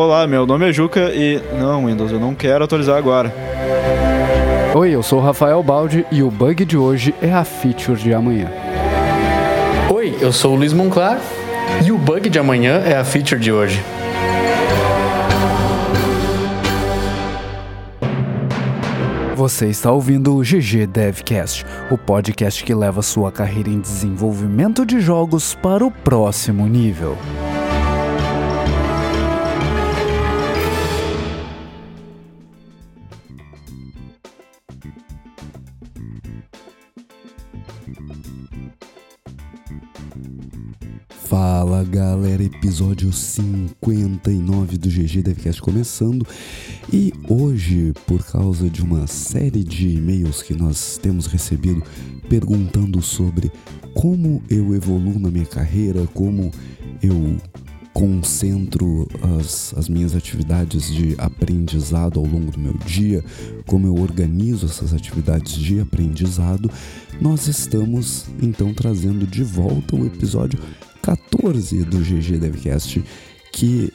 Olá, meu nome é Juca e. Não, Windows, eu não quero atualizar agora. Oi, eu sou o Rafael Baldi e o bug de hoje é a feature de amanhã. Oi, eu sou o Luiz Monclar e o bug de amanhã é a feature de hoje. Você está ouvindo o GG Devcast, o podcast que leva sua carreira em desenvolvimento de jogos para o próximo nível. Galera, episódio 59 do GG Devcast começando. E hoje, por causa de uma série de e-mails que nós temos recebido perguntando sobre como eu evoluo na minha carreira, como eu concentro as, as minhas atividades de aprendizado ao longo do meu dia, como eu organizo essas atividades de aprendizado, nós estamos então trazendo de volta o episódio 14 do GG Devcast, que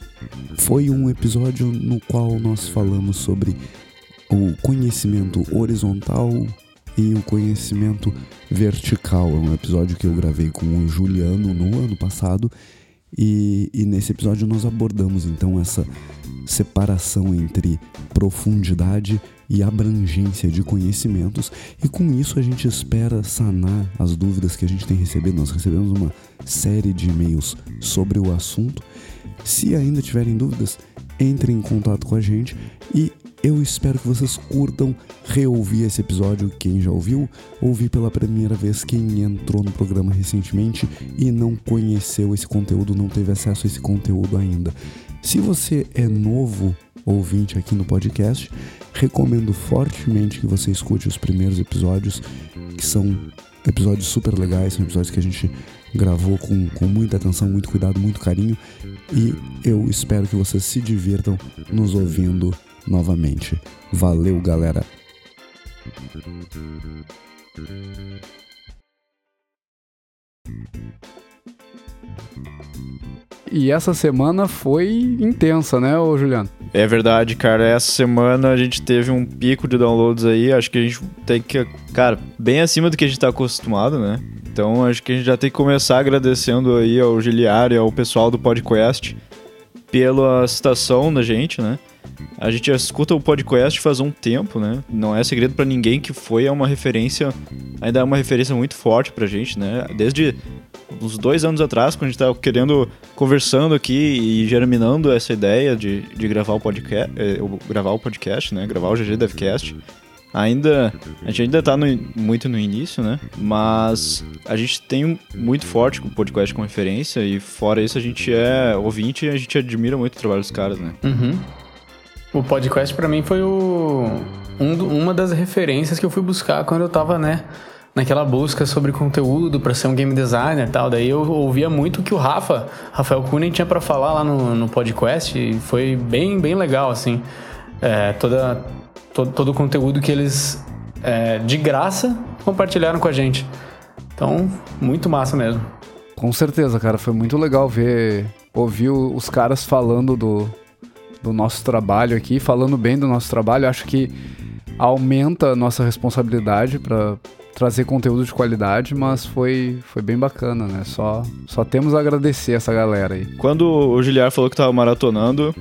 foi um episódio no qual nós falamos sobre o conhecimento horizontal e o conhecimento vertical. É um episódio que eu gravei com o Juliano no ano passado. E, e nesse episódio nós abordamos então essa separação entre profundidade e abrangência de conhecimentos, e com isso a gente espera sanar as dúvidas que a gente tem recebido. Nós recebemos uma série de e-mails sobre o assunto. Se ainda tiverem dúvidas, entrem em contato com a gente e eu espero que vocês curtam reouvir esse episódio. Quem já ouviu, ouvir pela primeira vez. Quem entrou no programa recentemente e não conheceu esse conteúdo, não teve acesso a esse conteúdo ainda. Se você é novo ouvinte aqui no podcast, recomendo fortemente que você escute os primeiros episódios, que são episódios super legais, são episódios que a gente gravou com, com muita atenção, muito cuidado, muito carinho, e eu espero que vocês se divirtam nos ouvindo novamente. Valeu, galera! E essa semana foi intensa, né, ô Juliano? É verdade, cara. Essa semana a gente teve um pico de downloads aí. Acho que a gente tem que, cara, bem acima do que a gente tá acostumado, né? Então acho que a gente já tem que começar agradecendo aí ao Giliário e ao pessoal do podcast pela citação da gente, né? A gente já escuta o podcast faz um tempo, né? Não é segredo para ninguém que foi é uma referência, ainda é uma referência muito forte pra gente, né? Desde uns dois anos atrás, quando a gente estava querendo, conversando aqui e germinando essa ideia de, de gravar o podcast, eh, gravar o podcast, né? Gravar o GG Devcast. Ainda, a gente ainda está muito no início, né? Mas a gente tem muito forte o podcast como referência e fora isso a gente é ouvinte e a gente admira muito o trabalho dos caras, né? Uhum. O podcast para mim foi o, um, uma das referências que eu fui buscar quando eu tava, né? naquela busca sobre conteúdo para ser um game designer e tal. Daí eu ouvia muito o que o Rafa, Rafael Kunen, tinha para falar lá no, no podcast e foi bem, bem legal, assim. É, toda, todo, todo o conteúdo que eles, é, de graça, compartilharam com a gente. Então, muito massa mesmo. Com certeza, cara. Foi muito legal ver, ouvir os caras falando do, do nosso trabalho aqui, falando bem do nosso trabalho. Acho que aumenta a nossa responsabilidade para trazer conteúdo de qualidade, mas foi, foi bem bacana, né? Só, só temos a agradecer essa galera aí. Quando o Giliar falou que tava maratonando,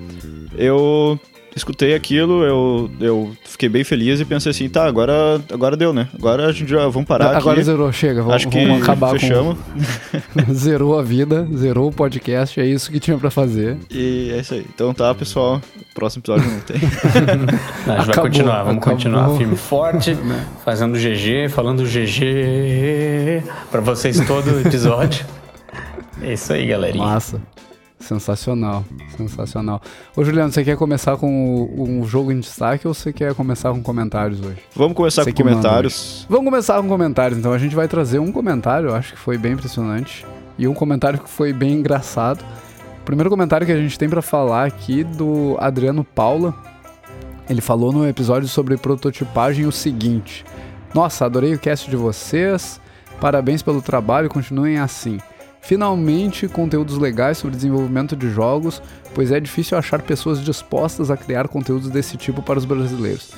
eu escutei aquilo, eu, eu fiquei bem feliz e pensei assim, tá, agora, agora deu, né? Agora a gente já vamos parar Agora aqui. zerou, chega, vamos, Acho que vamos acabar fechamos. com... zerou a vida, zerou o podcast, é isso que tinha para fazer. E é isso aí. Então tá, pessoal, próximo episódio não tem. não, a gente Acabou, vai continuar, vamos acabou. continuar firme forte, fazendo GG, falando GG para vocês todo episódio. É isso aí, galerinha. Massa. Sensacional, sensacional. Ô Juliano, você quer começar com um jogo em destaque ou você quer começar com comentários hoje? Vamos começar Você com comentários. Vamos começar com comentários, então. A gente vai trazer um comentário, eu acho que foi bem impressionante. E um comentário que foi bem engraçado. O primeiro comentário que a gente tem pra falar aqui do Adriano Paula. Ele falou no episódio sobre prototipagem o seguinte: Nossa, adorei o cast de vocês. Parabéns pelo trabalho, continuem assim. Finalmente, conteúdos legais sobre desenvolvimento de jogos, pois é difícil achar pessoas dispostas a criar conteúdos desse tipo para os brasileiros.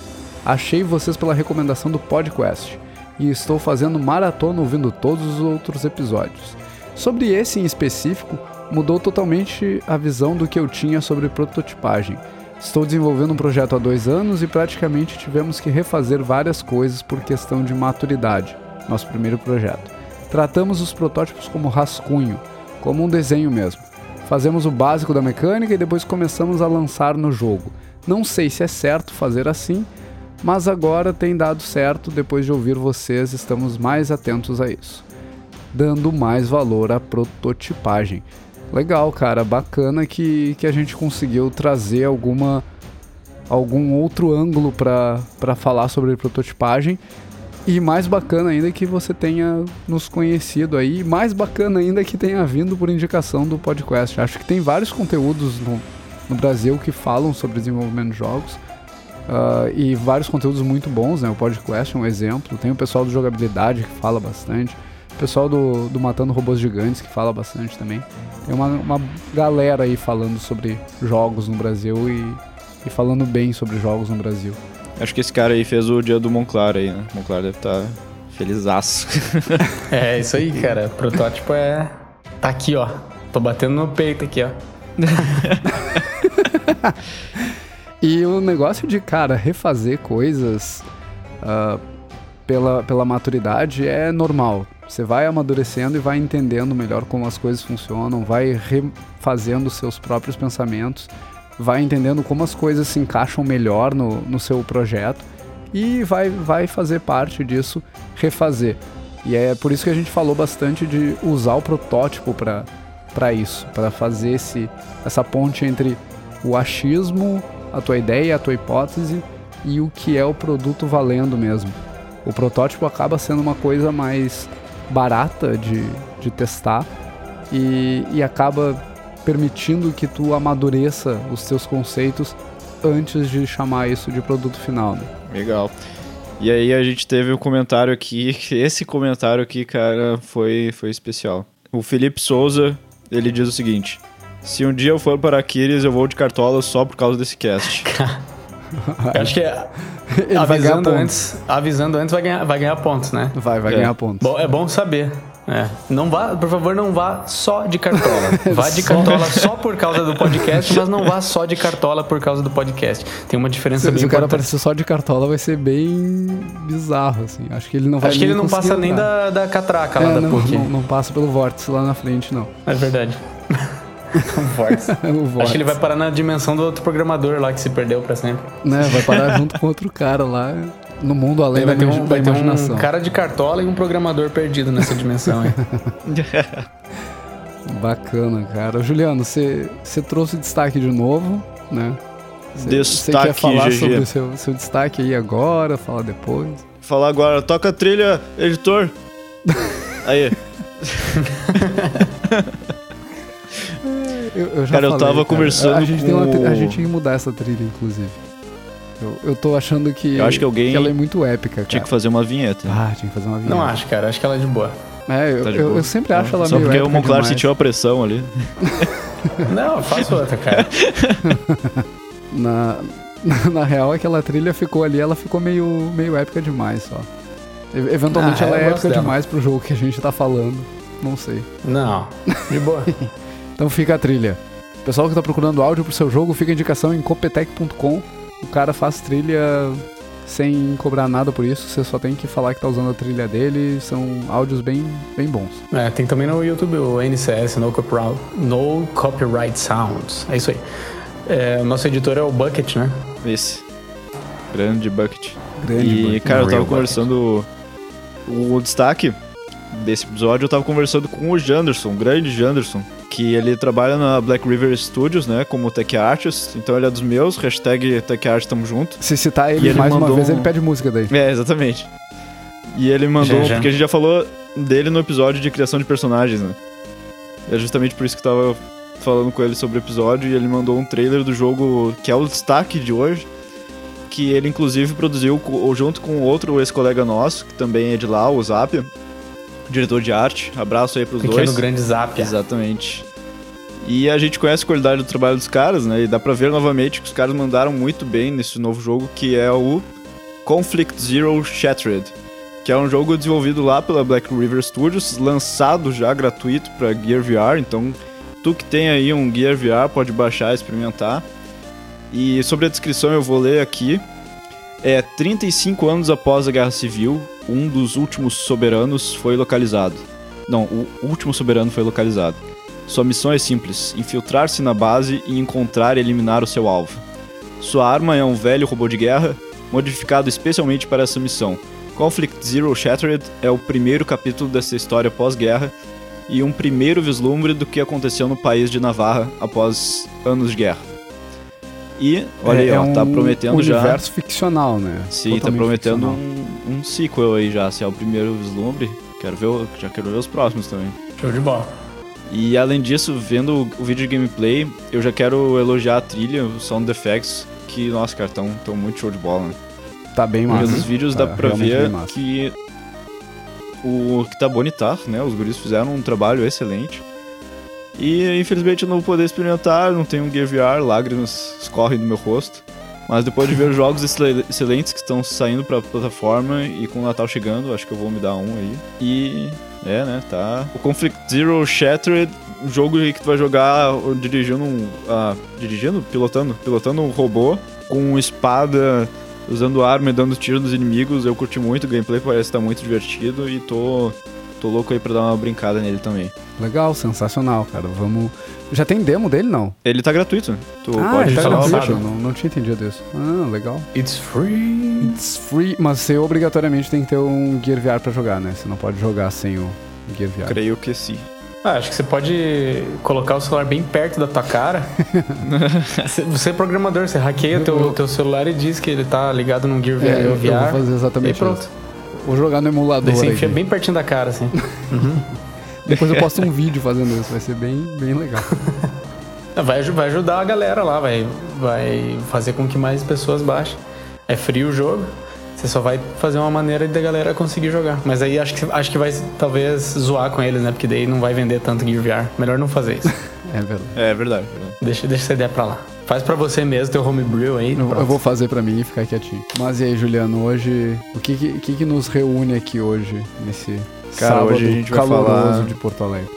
Achei vocês pela recomendação do podcast e estou fazendo maratona ouvindo todos os outros episódios. Sobre esse em específico, mudou totalmente a visão do que eu tinha sobre prototipagem. Estou desenvolvendo um projeto há dois anos e praticamente tivemos que refazer várias coisas por questão de maturidade. Nosso primeiro projeto. Tratamos os protótipos como rascunho, como um desenho mesmo. Fazemos o básico da mecânica e depois começamos a lançar no jogo. Não sei se é certo fazer assim, mas agora tem dado certo. Depois de ouvir vocês, estamos mais atentos a isso, dando mais valor à prototipagem. Legal, cara, bacana que, que a gente conseguiu trazer alguma algum outro ângulo para falar sobre prototipagem. E mais bacana ainda que você tenha nos conhecido aí, mais bacana ainda que tenha vindo por indicação do podcast. Acho que tem vários conteúdos no, no Brasil que falam sobre desenvolvimento de jogos uh, e vários conteúdos muito bons, né? O podcast é um exemplo. Tem o pessoal do Jogabilidade que fala bastante, o pessoal do, do Matando Robôs Gigantes que fala bastante também. Tem uma, uma galera aí falando sobre jogos no Brasil e, e falando bem sobre jogos no Brasil. Acho que esse cara aí fez o dia do Monclar aí, né? Monclar deve estar tá felizaço. é, isso aí, cara. Protótipo é. Tá aqui, ó. Tô batendo no peito aqui, ó. e o negócio de, cara, refazer coisas uh, pela, pela maturidade é normal. Você vai amadurecendo e vai entendendo melhor como as coisas funcionam, vai refazendo seus próprios pensamentos vai entendendo como as coisas se encaixam melhor no, no seu projeto e vai, vai fazer parte disso refazer. E é por isso que a gente falou bastante de usar o protótipo para isso, para fazer esse, essa ponte entre o achismo, a tua ideia, a tua hipótese e o que é o produto valendo mesmo. O protótipo acaba sendo uma coisa mais barata de, de testar e, e acaba permitindo que tu amadureça os teus conceitos antes de chamar isso de produto final. Né? Legal. E aí a gente teve um comentário aqui, esse comentário aqui, cara, foi, foi especial. O Felipe Souza, ele diz o seguinte: Se um dia eu for para Aquiles, eu vou de cartola só por causa desse cast. eu acho que é, avisando antes, avisando antes vai ganhar, vai ganhar pontos, né? Vai, vai é. ganhar pontos. Bom, é bom saber. É. Não vá, por favor, não vá só de cartola. Vá de cartola só por causa do podcast, mas não vá só de cartola por causa do podcast. Tem uma diferença se, bem Se o cara aparecer só de cartola, vai ser bem bizarro, assim. Acho que ele não vai Acho que ele não passa entrar. nem da, da catraca é, lá da não, PUC. Não, não passa pelo vórtice lá na frente, não. É verdade. o vórtice. o vórtice. Acho que ele vai parar na dimensão do outro programador lá que se perdeu pra sempre. Né, vai parar junto com outro cara lá no mundo além vai da, ter um, vai imaginação. Ter um cara de cartola e um programador perdido nessa dimensão aí. Bacana, cara. Juliano, você trouxe destaque de novo, né? Você quer falar GG. sobre o seu, seu destaque aí agora, falar depois? Falar agora. Toca a trilha, editor. aí. eu, eu cara, falei, eu tava cara. conversando a gente com... Tem uma, a gente ia mudar essa trilha, inclusive. Eu, eu tô achando que, eu acho que, alguém que ela é muito épica, cara. Tinha que fazer uma vinheta. Ah, tinha que fazer uma vinheta. Não acho, cara. Acho que ela é de boa. É, eu, tá eu, boa. eu, sempre acho ela Só meio porque o Monclar sentiu a pressão ali. Não, faço outra, cara. na, na, na, real, aquela trilha ficou ali, ela ficou meio, meio épica demais só. Eventualmente ah, ela é épica dela. demais pro jogo que a gente tá falando. Não sei. Não, de boa. então fica a trilha. Pessoal que tá procurando áudio pro seu jogo, fica a indicação em copetec.com o cara faz trilha sem cobrar nada por isso, você só tem que falar que tá usando a trilha dele, são áudios bem, bem bons. É, tem também no YouTube o NCS, No Copyright, no Copyright Sounds. É isso aí. É, o nosso editor é o Bucket, né? Esse. Grande Bucket. Grande e, bucket. cara, eu tava conversando. O, o destaque desse episódio, eu tava conversando com o Janderson, o grande Janderson que ele trabalha na Black River Studios, né, como tech artist, então ele é dos meus, hashtag tech art tamo junto. Se citar ele, ele mais uma vez, um... ele pede música daí. É, exatamente. E ele mandou, já, já. porque a gente já falou dele no episódio de criação de personagens, né. É justamente por isso que eu tava falando com ele sobre o episódio, e ele mandou um trailer do jogo que é o destaque de hoje, que ele inclusive produziu junto com outro ex-colega nosso, que também é de lá, o Zap, diretor de arte. Abraço aí pros Pequeno dois. grande zap. Exatamente. E a gente conhece a qualidade do trabalho dos caras, né? E dá pra ver novamente que os caras mandaram muito bem nesse novo jogo, que é o Conflict Zero Shattered. Que é um jogo desenvolvido lá pela Black River Studios, lançado já gratuito pra Gear VR. Então, tu que tem aí um Gear VR pode baixar e experimentar. E sobre a descrição eu vou ler aqui. É 35 anos após a Guerra Civil, um dos últimos soberanos foi localizado. Não, o último soberano foi localizado. Sua missão é simples: infiltrar-se na base e encontrar e eliminar o seu alvo. Sua arma é um velho robô de guerra, modificado especialmente para essa missão. Conflict Zero Shattered é o primeiro capítulo dessa história pós-guerra e um primeiro vislumbre do que aconteceu no país de Navarra após anos de guerra. E, olha aí, é, ó, um tá prometendo já. universo ficcional, né? Sim, tá Totalmente prometendo ficcional. um, um sequel aí já, se é o primeiro vislumbre. Quero ver, já quero ver os próximos também. Show de bola. E além disso, vendo o vídeo de gameplay, eu já quero elogiar a trilha, os sound effects, que, nossa, cara, tão, tão muito show de bola, né? Tá bem massa. nos vídeos Tá dá pra ver que o que tá bonitar, né? Os guris fizeram um trabalho excelente. E infelizmente eu não vou poder experimentar, não tenho um Gear VR, lágrimas escorrem do meu rosto. Mas depois de ver jogos excel- excelentes que estão saindo pra plataforma e com o Natal chegando, acho que eu vou me dar um aí. E é, né, tá. O Conflict Zero Shattered, um jogo que tu vai jogar dirigindo um. ah, dirigindo? Pilotando? Pilotando um robô com espada, usando arma e dando tiro nos inimigos. Eu curti muito, o gameplay parece estar muito divertido e tô. tô louco aí pra dar uma brincada nele também. Legal, sensacional, cara. Vamos. Já tem demo dele, não? Ele tá gratuito. Tu ah, pode ele tá gratuito. Não, não tinha entendido isso. Ah, legal. It's free. It's free, mas você obrigatoriamente tem que ter um Gear VR pra jogar, né? Você não pode jogar sem o Gear VR. Creio que sim. Ah, acho que você pode colocar o celular bem perto da tua cara. Você- é programador, você hackeia o teu, teu celular e diz que ele tá ligado num Gear VR. É, eu, eu VR vou fazer e exatamente pronto. isso. Vou jogar no emulador Daí você enfia bem pertinho da cara, assim. Depois eu posto um vídeo fazendo isso, vai ser bem, bem legal. Vai, vai ajudar a galera lá, vai, vai fazer com que mais pessoas baixem. É frio o jogo, você só vai fazer uma maneira da galera conseguir jogar. Mas aí acho que, acho que vai talvez zoar com eles, né? Porque daí não vai vender tanto Gear VR. Melhor não fazer isso. É verdade. É verdade. verdade. deixa, deixa essa ideia pra lá. Faz pra você mesmo, teu homebrew aí. Eu, eu vou fazer pra mim e ficar quietinho. Mas e aí, Juliano, hoje. O que que, que que nos reúne aqui hoje, nesse Cara, sábado hoje a gente vai caloroso falar- de Porto Alegre?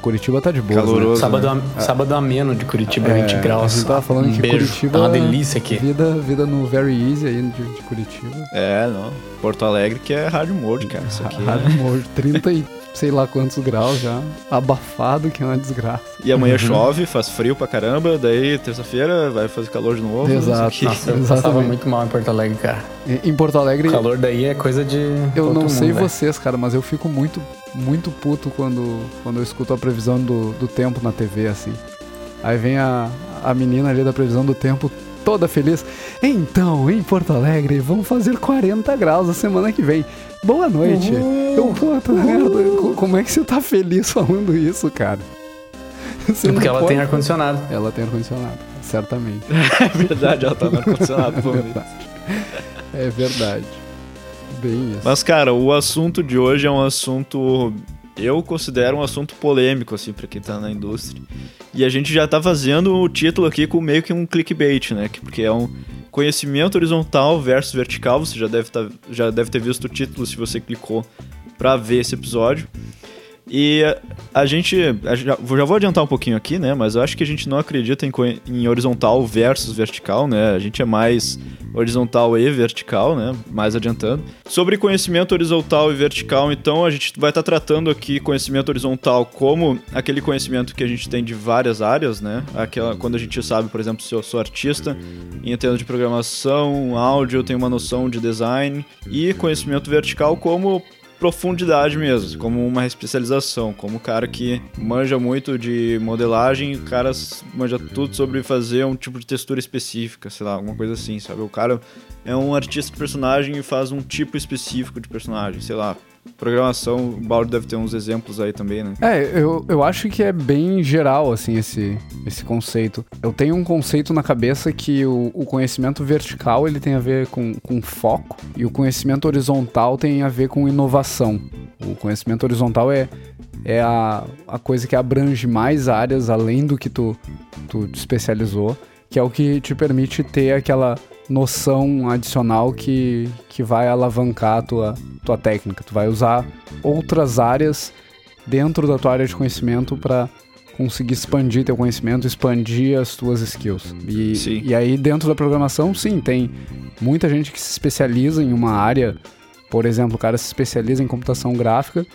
Curitiba tá de boa. Caloroso. Sábado, am- sábado ameno de Curitiba, É, 20 a graus. gente tava falando um que beijo. Curitiba- Tá uma delícia aqui. Vida, vida no Very Easy aí de, de Curitiba. É, não. Porto Alegre que é hard mode, cara. Isso aqui. Hard mode, 30 e sei lá quantos graus já. Abafado, que é uma desgraça. E amanhã chove, faz frio pra caramba, daí terça-feira vai fazer calor de novo. Exato. isso aqui. Nossa, eu passava muito mal em Porto Alegre, cara. Em Porto Alegre, O calor daí é coisa de. eu não sei mundo, velho. vocês, cara, mas eu fico muito, muito puto quando, quando eu escuto a previsão do, do tempo na TV, assim. Aí vem a, a menina ali da previsão do tempo toda feliz. Então, em Porto Alegre, vão fazer 40 graus a semana que vem. Boa noite. Eu, puta merda, co- como é que você tá feliz falando isso, cara? Você É porque não ela pode- tem ar-condicionado. Ela tem ar-condicionado, certamente. É verdade, ela tá no ar-condicionado. É verdade. É verdade. Bem isso. Mas, cara, o assunto de hoje é um assunto. Eu considero um assunto polêmico, assim, pra quem tá na indústria. E a gente já tá fazendo o título aqui com meio que um clickbait, né? que- Porque é um conhecimento horizontal versus vertical. Você já deve, tá, já deve ter visto o título se você clicou pra ver esse episódio. E a gente. já, vou adiantar um pouquinho aqui, né? Mas eu acho que a gente não acredita em, em horizontal versus vertical, né? A gente é mais horizontal e vertical, né? Mais adiantando. Sobre conhecimento horizontal e vertical, então, a gente vai estar tratando aqui conhecimento horizontal como aquele conhecimento que a gente tem de várias áreas, né? Aquela, quando a gente sabe, por exemplo, se eu sou artista entendo de programação, áudio, eu tenho uma noção de design. E conhecimento vertical como profundidade mesmo, como uma especialização, como o cara que manja muito de modelagem, o cara manja tudo sobre fazer um tipo de textura específica, sei lá, alguma coisa assim, sabe? O cara é um artista de personagem e faz um tipo específico de personagem, sei lá. Programação, o Baldo deve ter uns exemplos aí também, né? É, eu, eu acho que é bem geral, assim, esse, esse conceito. Eu tenho um conceito na cabeça que o, o conhecimento vertical, ele tem a ver com, com foco, e o conhecimento horizontal tem a ver com inovação. O conhecimento horizontal é, é a, a coisa que abrange mais áreas além do que tu, tu te especializou, que é o que te permite ter aquela noção adicional que, que vai alavancar a tua, tua técnica. Tu vai usar outras áreas dentro da tua área de conhecimento para conseguir expandir teu conhecimento, expandir as tuas skills. E, e aí dentro da programação, sim, tem muita gente que se especializa em uma área, por exemplo, o cara se especializa em computação gráfica,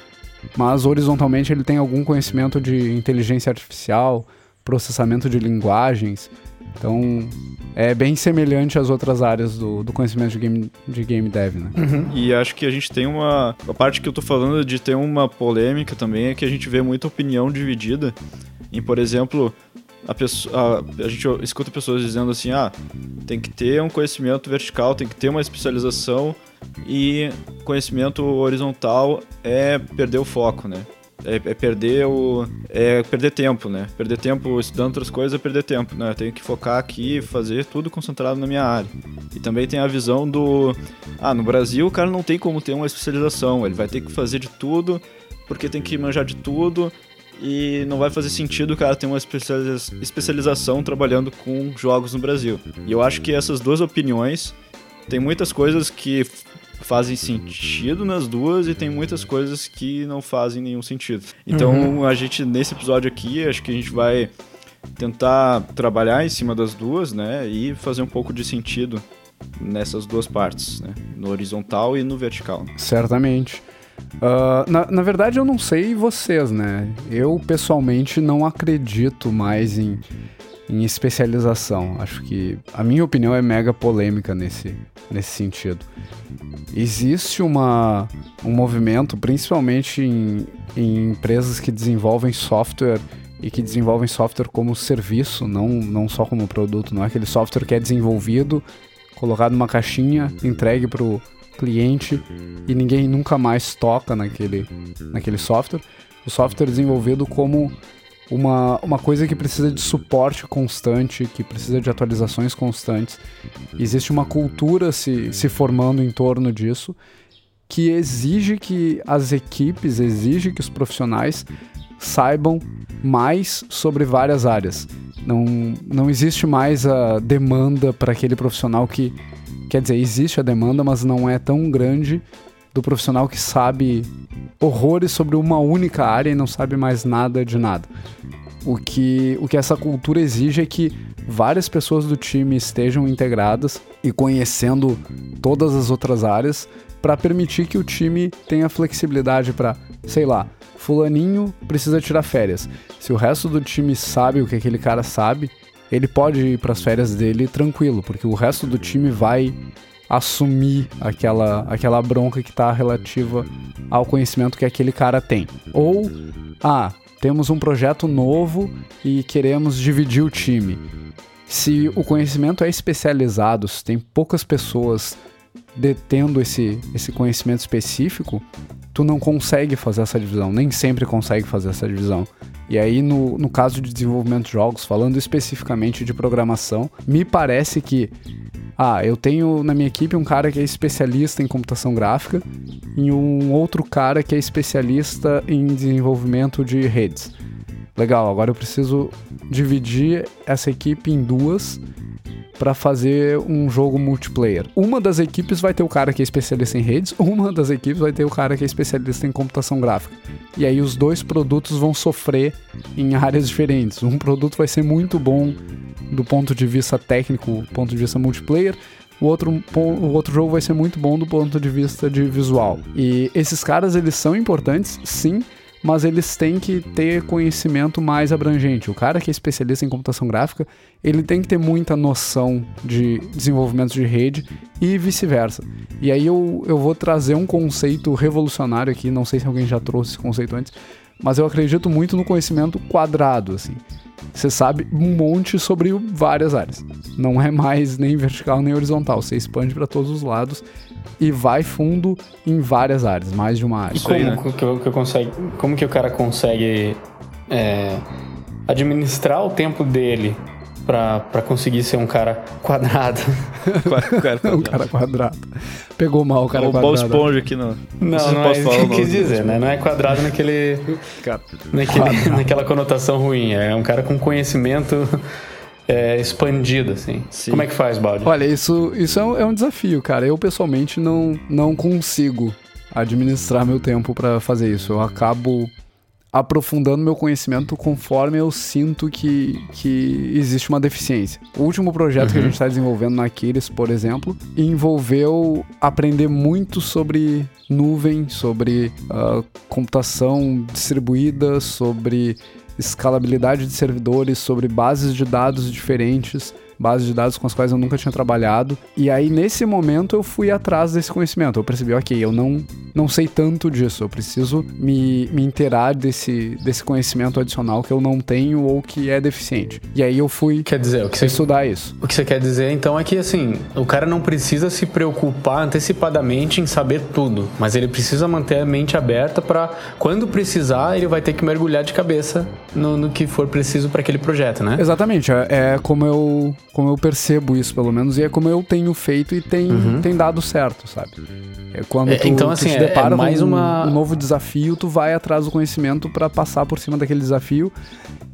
mas horizontalmente ele tem algum conhecimento de inteligência artificial, processamento de linguagens. Então, é bem semelhante às outras áreas do, do conhecimento de game, de game dev, né? Uhum. E acho que a gente tem uma... A parte que eu tô falando de ter uma polêmica também é que a gente vê muita opinião dividida em, por exemplo, a, pessoa, a, a, gente escuta pessoas dizendo assim, ah, tem que ter um conhecimento vertical, tem que ter uma especialização e conhecimento horizontal é perder o foco, né? É, é, perder o é perder tempo, né? Perder tempo estudando outras coisas é perder tempo, né? Eu tenho que focar aqui, fazer tudo concentrado na minha área. E também tem a visão do ah, no Brasil o cara não tem como ter uma especialização, ele vai ter que fazer de tudo porque tem que manjar de tudo e não vai fazer sentido o cara ter uma especialização trabalhando com jogos no Brasil. E eu acho que essas duas opiniões tem muitas coisas que fazem sentido nas duas e tem muitas coisas que não fazem nenhum sentido. Então, uhum. a gente nesse episódio aqui, acho que a gente vai tentar trabalhar em cima das duas, né, e fazer um pouco de sentido nessas duas partes, né, no horizontal e no vertical. Certamente. Uh, na, na verdade, eu não sei vocês, né? Eu pessoalmente não acredito mais em, em especialização. Acho que a minha opinião é mega polêmica nesse, nesse sentido. Existe uma, um movimento, principalmente em, em empresas que desenvolvem software e que desenvolvem software como serviço, não, não só como produto. Não é aquele software que é desenvolvido, colocado numa caixinha, entregue para o cliente e ninguém nunca mais toca naquele, naquele software. O software desenvolvido como uma, uma coisa que precisa de suporte constante, que precisa de atualizações constantes. Existe uma cultura se, se formando em torno disso que exige que as equipes, exige que os profissionais saibam mais sobre várias áreas. Não, não existe mais a demanda para aquele profissional que Quer dizer, existe a demanda, mas não é tão grande do profissional que sabe horrores sobre uma única área e não sabe mais nada de nada. O que, o que essa cultura exige é que várias pessoas do time estejam integradas e conhecendo todas as outras áreas para permitir que o time tenha flexibilidade para, sei lá, fulaninho precisa tirar férias. Se o resto do time sabe o que aquele cara sabe, ele pode ir para as férias dele tranquilo, porque o resto do time vai assumir aquela, aquela bronca que está relativa ao conhecimento que aquele cara tem. Ou, ah, temos um projeto novo e queremos dividir o time. Se o conhecimento é especializado, se tem poucas pessoas detendo esse, esse conhecimento específico, tu não consegue fazer essa divisão, nem sempre consegue fazer essa divisão. E aí, no, no caso de desenvolvimento de jogos, falando especificamente de programação, me parece que ah, eu tenho na minha equipe um cara que é especialista em computação gráfica e um outro cara que é especialista em desenvolvimento de redes. Legal, agora eu preciso dividir essa equipe em duas para fazer um jogo multiplayer. Uma das equipes vai ter o cara que é especialista em redes, uma das equipes vai ter o cara que é especialista em computação gráfica. E aí os dois produtos vão sofrer em áreas diferentes. Um produto vai ser muito bom do ponto de vista técnico, ponto de vista multiplayer, o outro, o outro jogo vai ser muito bom do ponto de vista de visual. E esses caras, eles são importantes, sim, mas eles têm que ter conhecimento mais abrangente. O cara que é especialista em computação gráfica, ele tem que ter muita noção de desenvolvimento de rede e vice-versa. E aí eu, eu vou trazer um conceito revolucionário aqui, não sei se alguém já trouxe esse conceito antes, mas eu acredito muito no conhecimento quadrado, assim. Você sabe um monte sobre várias áreas. Não é mais nem vertical nem horizontal. Você expande para todos os lados e vai fundo em várias áreas, mais de uma área. E como, né? que, eu, que eu consegue, como que o cara consegue é, administrar o tempo dele para conseguir ser um cara quadrado. um cara quadrado. Pegou mal o cara o quadrado. O Esponja aqui não. Não, não, não é isso que eu quis dizer, né? Não é quadrado naquele, naquele quadrado. naquela conotação ruim. É um cara com conhecimento é, expandido, assim. Sim. Como é que faz, Baldi? Olha, isso, isso é um, é um desafio, cara. Eu, pessoalmente, não, não consigo administrar meu tempo para fazer isso. Eu acabo aprofundando meu conhecimento conforme eu sinto que, que existe uma deficiência. O último projeto uhum. que a uhum. gente está desenvolvendo na Aquiles, por exemplo, envolveu aprender muito sobre nuvem, sobre uh, computação distribuída, sobre escalabilidade de servidores, sobre bases de dados diferentes bases de dados com as quais eu nunca tinha trabalhado. E aí, nesse momento, eu fui atrás desse conhecimento. Eu percebi, ok, eu não, não sei tanto disso, eu preciso me, me inteirar desse, desse conhecimento adicional que eu não tenho ou que é deficiente. E aí eu fui quer dizer, o que você, estudar isso. O que você quer dizer, então, é que, assim, o cara não precisa se preocupar antecipadamente em saber tudo, mas ele precisa manter a mente aberta para, quando precisar, ele vai ter que mergulhar de cabeça no, no que for preciso para aquele projeto, né? Exatamente. É, é como eu como eu percebo isso, pelo menos, e é como eu tenho feito e tem, uhum. tem dado certo, sabe? É quando é, tu, então, assim, tu te é, depara é mais uma... um novo desafio, tu vai atrás do conhecimento para passar por cima daquele desafio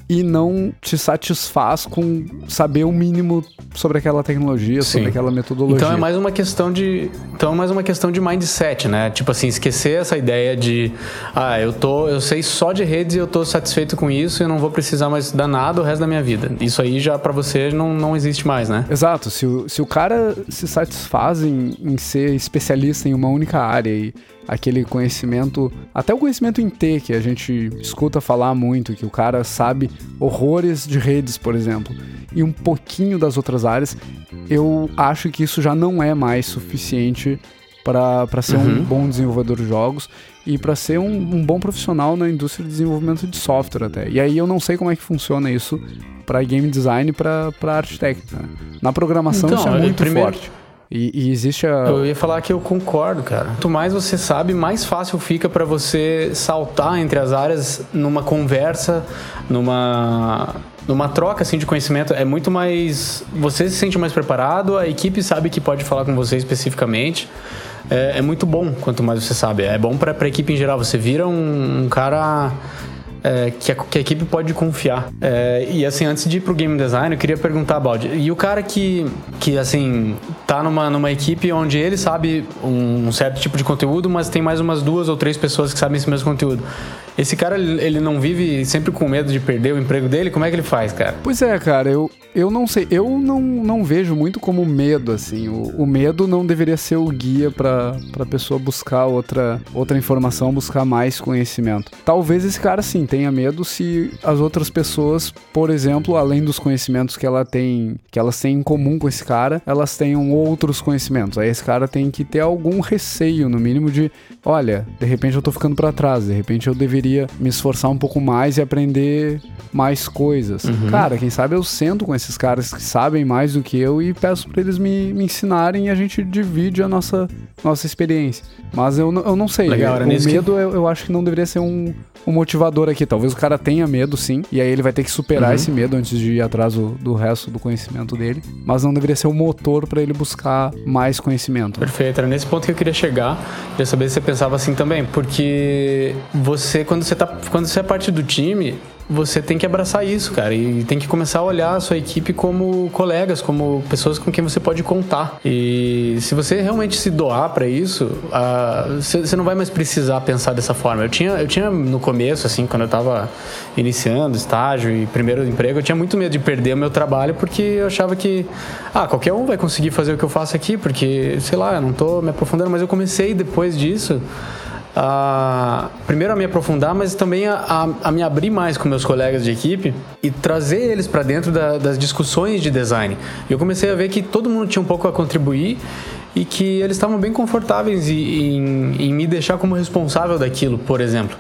e não te satisfaz com saber o mínimo sobre aquela tecnologia, Sim. sobre aquela metodologia. Então é mais uma questão de, então é mais uma questão de mindset, né? Tipo assim, esquecer essa ideia de, ah, eu tô, eu sei só de redes e eu tô satisfeito com isso e eu não vou precisar mais dar nada o resto da minha vida. Isso aí já para você não, não existe mais, né? Exato. Se o, se o cara se satisfaz em, em ser especialista em uma única área e aquele conhecimento, até o conhecimento em T, que a gente escuta falar muito, que o cara sabe horrores de redes, por exemplo, e um pouquinho das outras áreas, eu acho que isso já não é mais suficiente para ser uhum. um bom desenvolvedor de jogos e para ser um, um, bom profissional na indústria de desenvolvimento de software até. E aí eu não sei como é que funciona isso para game design e para arte técnica. Né? Na programação então, isso é muito primeiro... forte. E, e, existe a. Eu ia falar que eu concordo, cara. Quanto mais você sabe, mais fácil fica para você saltar entre as áreas numa conversa, numa numa troca assim de conhecimento é muito mais você se sente mais preparado a equipe sabe que pode falar com você especificamente é, é muito bom quanto mais você sabe é bom para a equipe em geral você vira um, um cara é, que, a, que, a, equipe pode confiar. É, e assim, antes de ir pro game design, eu queria perguntar, Baldi, e o cara que, que assim, tá numa, numa equipe onde ele sabe um, certo tipo de conteúdo, mas tem mais umas duas ou três pessoas que sabem esse mesmo conteúdo. Esse cara, ele não vive sempre com medo de perder o emprego dele? Como é que ele faz, cara? Pois é, cara, eu, eu não sei. Eu não, não vejo muito como medo, assim. O, o medo não deveria ser o guia pra, pra pessoa buscar outra, outra informação, buscar mais conhecimento. Talvez esse cara, sim, tenha medo se as outras pessoas, por exemplo, além dos conhecimentos que ela tem, que elas têm em comum com esse cara, elas tenham outros conhecimentos. Aí esse cara tem que ter algum receio, no mínimo, de olha, de repente eu tô ficando para trás, de repente eu deveria me esforçar um pouco mais e aprender mais coisas. Uhum. Cara, quem sabe eu sento com esses caras que sabem mais do que eu e peço para eles me, me ensinarem e a gente divide a nossa, nossa experiência. Mas eu, eu não sei. Legal, o medo que... eu, eu acho que não deveria ser um, um motivador aqui. Talvez o cara tenha medo, sim, e aí ele vai ter que superar uhum. esse medo antes de ir atrás do, do resto do conhecimento dele. Mas não deveria ser o motor para ele buscar mais conhecimento. Perfeito, era nesse ponto que eu queria chegar. Queria saber se você pensava assim também, porque você, quando você, tá, quando você é parte do time, você tem que abraçar isso, cara, e tem que começar a olhar a sua equipe como colegas, como pessoas com quem você pode contar. E se você realmente se doar para isso, você não vai mais precisar pensar dessa forma. Eu tinha, eu tinha no começo, assim, quando eu tava iniciando estágio e primeiro emprego, eu tinha muito medo de perder o meu trabalho porque eu achava que, ah, qualquer um vai conseguir fazer o que eu faço aqui, porque, sei lá, eu não tô me aprofundando, mas eu comecei depois disso a, primeiro a me aprofundar, mas também a, a, me abrir mais com meus colegas de equipe e trazer eles para dentro da, das discussões de design. Eu comecei a ver que todo mundo tinha um pouco a contribuir e que eles estavam bem confortáveis em, em, em me deixar como responsável daquilo, por exemplo.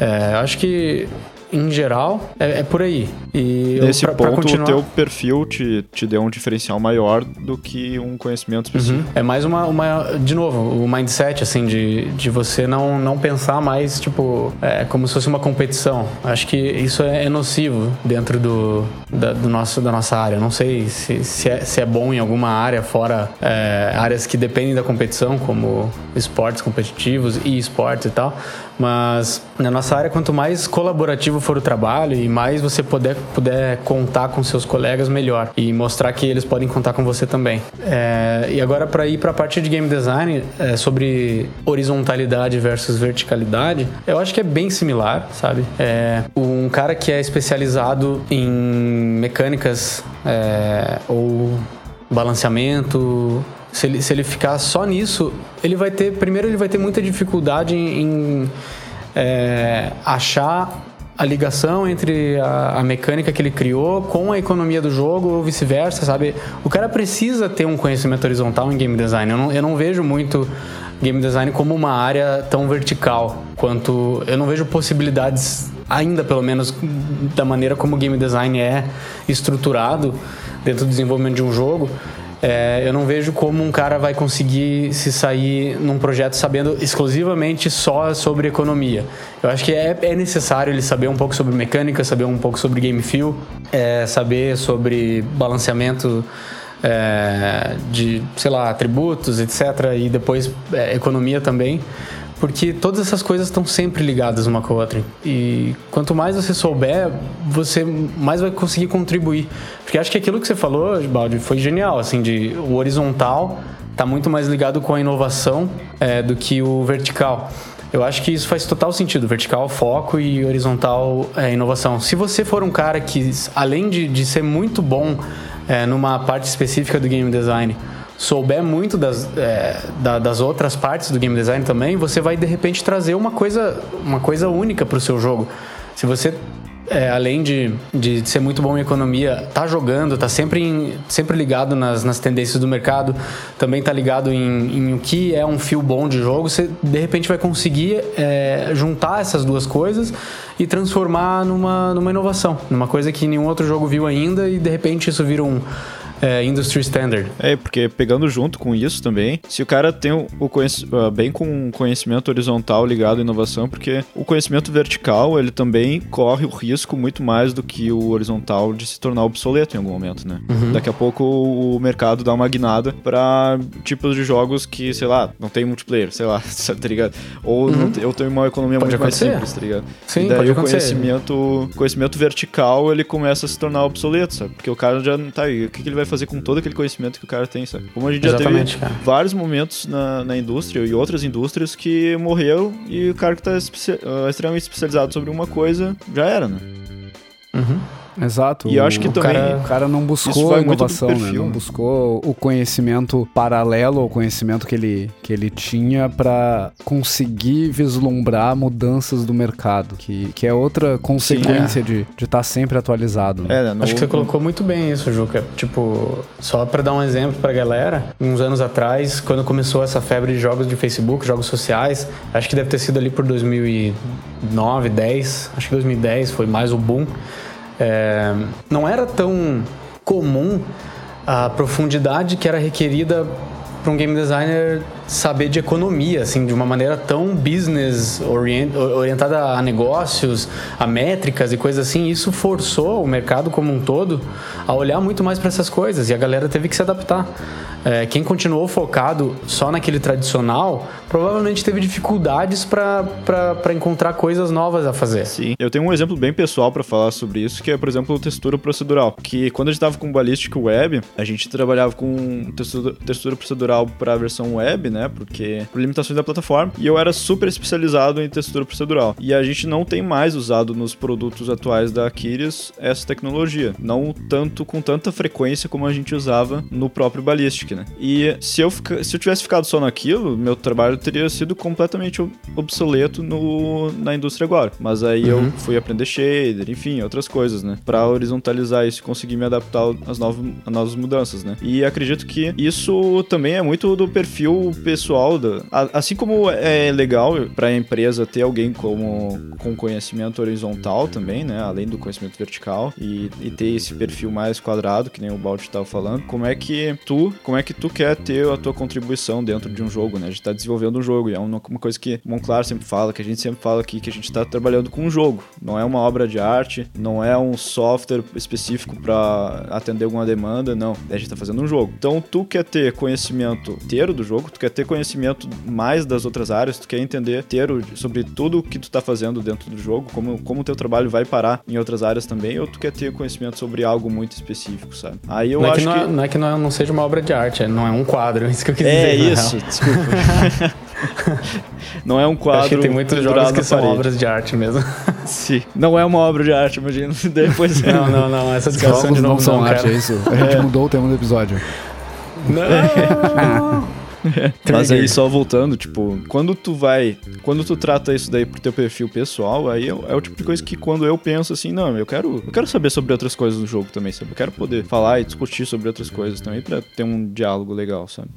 É, acho que em geral, é, é por aí. E Nesse eu, pra, ponto, pra continuar... o teu perfil te, te deu um diferencial maior do que um conhecimento específico. Uhum. É mais uma, uma, de novo, o mindset, assim, de, de você não, não pensar mais, tipo, é, como se fosse uma competição. Acho que isso é, é nocivo dentro do, da, do nosso, da nossa área. Não sei se, se, é, se é bom em alguma área, fora é, áreas que dependem da competição, como esportes competitivos e esportes e tal. Mas na nossa área, quanto mais colaborativo for o trabalho e mais você puder, puder contar com seus colegas, melhor. E mostrar que eles podem contar com você também. É, e agora, para ir para a parte de game design, é, sobre horizontalidade versus verticalidade, eu acho que é bem similar, sabe? É, um cara que é especializado em mecânicas é, ou balanceamento se ele, se ele ficar só nisso, ele vai ter. Primeiro, ele vai ter muita dificuldade em, em é, achar a ligação entre a, a, mecânica que ele criou com a economia do jogo ou vice-versa, sabe? O cara precisa ter um conhecimento horizontal em game design. Eu não, eu não vejo muito game design como uma área tão vertical quanto. Eu não vejo possibilidades, ainda pelo menos, da maneira como game design é estruturado dentro do desenvolvimento de um jogo. É, eu não vejo como um cara vai conseguir se sair num projeto sabendo exclusivamente só sobre economia. Eu acho que é, é necessário ele saber um pouco sobre mecânica, saber um pouco sobre game feel, é, saber sobre balanceamento é, de, sei lá, atributos, etc. E depois é, economia também porque todas essas coisas estão sempre ligadas uma com a outra. E quanto mais você souber, você mais vai conseguir contribuir. Porque acho que aquilo que você falou, Baldi, foi genial, assim, de o horizontal está muito mais ligado com a inovação é, do que o vertical. Eu acho que isso faz total sentido. Vertical, foco e horizontal, é, inovação. Se você for um cara que, além de, de ser muito bom é, numa parte específica do game design, souber muito das, é, da, das outras partes do game design também, você vai de repente trazer uma coisa, uma coisa única para o seu jogo. Se você é, além de, de ser muito bom em economia, tá jogando, tá sempre, em, sempre ligado nas, nas tendências do mercado, também tá ligado em, em o que é um fio bom de jogo, você de repente vai conseguir é, juntar essas duas coisas e transformar numa, numa inovação, numa coisa que nenhum outro jogo viu ainda e de repente isso vira um é, industry standard. É, porque pegando junto com isso também, se o cara tem o, o uh, bem com conhecimento horizontal ligado à inovação, porque o conhecimento vertical, ele também corre o risco muito mais do que o horizontal de se tornar obsoleto em algum momento, né? Uhum. Daqui a pouco o mercado dá uma guinada para tipos de jogos que, sei lá, não tem multiplayer, sei lá, tá ligado? Ou uhum. eu tenho uma economia pode muito acontecer. mais simples, tá ligado? Sim, e daí pode o conhecimento, conhecimento vertical, ele começa a se tornar obsoleto, sabe? Porque o cara já não tá aí, o que, que ele vai fazer com todo aquele conhecimento que o cara tem, sabe? Como a gente Exatamente, já teve cara. vários momentos na, na indústria e outras indústrias que morreu e o cara que tá uh, extremamente especializado sobre uma coisa já era, né? Uhum. Exato. E eu acho que o também. Cara, o cara não buscou a inovação, né? Não buscou o conhecimento paralelo ao conhecimento que ele, que ele tinha para conseguir vislumbrar mudanças do mercado, que, que é outra consequência Sim, é. de estar tá sempre atualizado. Né? É, né? no... Acho que você colocou muito bem isso, Juca. Tipo, só para dar um exemplo pra galera, uns anos atrás, quando começou essa febre de jogos de Facebook, jogos sociais, acho que deve ter sido ali por 2009, 10, acho que 2010 foi mais o boom. É, não era tão comum a profundidade que era requerida para um game designer saber de economia, assim, de uma maneira tão business orient, orientada a negócios, a métricas e coisas assim. Isso forçou o mercado como um todo a olhar muito mais para essas coisas e a galera teve que se adaptar. É, quem continuou focado só naquele tradicional provavelmente teve dificuldades para encontrar coisas novas a fazer. Sim. Eu tenho um exemplo bem pessoal para falar sobre isso, que é, por exemplo, textura procedural. Que quando a gente estava com Ballistic Web, a gente trabalhava com textura, textura procedural para a versão web, né? Porque por limitações da plataforma. E eu era super especializado em textura procedural. E a gente não tem mais usado nos produtos atuais da Aquiles essa tecnologia. Não tanto com tanta frequência como a gente usava no próprio Ballistic, né? E se eu, se eu tivesse ficado só naquilo, meu trabalho teria sido completamente obsoleto no, na indústria agora. Mas aí uhum. eu fui aprender shader, enfim, outras coisas, né? Pra horizontalizar isso e conseguir me adaptar às novas, às novas mudanças, né? E acredito que isso também é muito do perfil pessoal, da, assim como é legal para a empresa ter alguém como, com conhecimento horizontal também, né? Além do conhecimento vertical e, e ter esse perfil mais quadrado, que nem o Baldi estava falando, como é que tu, como é que tu quer ter a tua contribuição dentro de um jogo, né? A gente tá desenvolvendo um jogo e é uma, uma coisa que Monclar sempre fala, que a gente sempre fala aqui, que a gente está trabalhando com um jogo, não é uma obra de arte, não é um software específico para atender alguma demanda, não. A gente tá fazendo um jogo. Então, tu quer ter conhecimento inteiro do jogo, tu quer ter conhecimento mais das outras áreas, tu quer entender inteiro sobre tudo que tu tá fazendo dentro do jogo, como, como o teu trabalho vai parar em outras áreas também, ou tu quer ter conhecimento sobre algo muito específico, sabe? Aí eu não acho é que, não é, que... Não é que não, não seja uma obra de arte, é, não é um quadro, é isso que eu quis é dizer. É isso, desculpa. não é um quadro. Acho que tem muitos jogos que são obras de arte mesmo. Sim. Não é uma obra de arte, imagina. Depois... não, não, não. Essa discussão de novo não são arte, cara. é isso. A gente é. mudou o tema do episódio. Não! Mas aí só voltando, tipo, quando tu vai, quando tu trata isso daí pro teu perfil pessoal, aí é, é, o tipo de coisa que quando eu penso assim, não, eu quero, eu quero saber sobre outras coisas do jogo também, sabe? Eu quero poder falar e discutir sobre outras coisas também para ter um diálogo legal, sabe?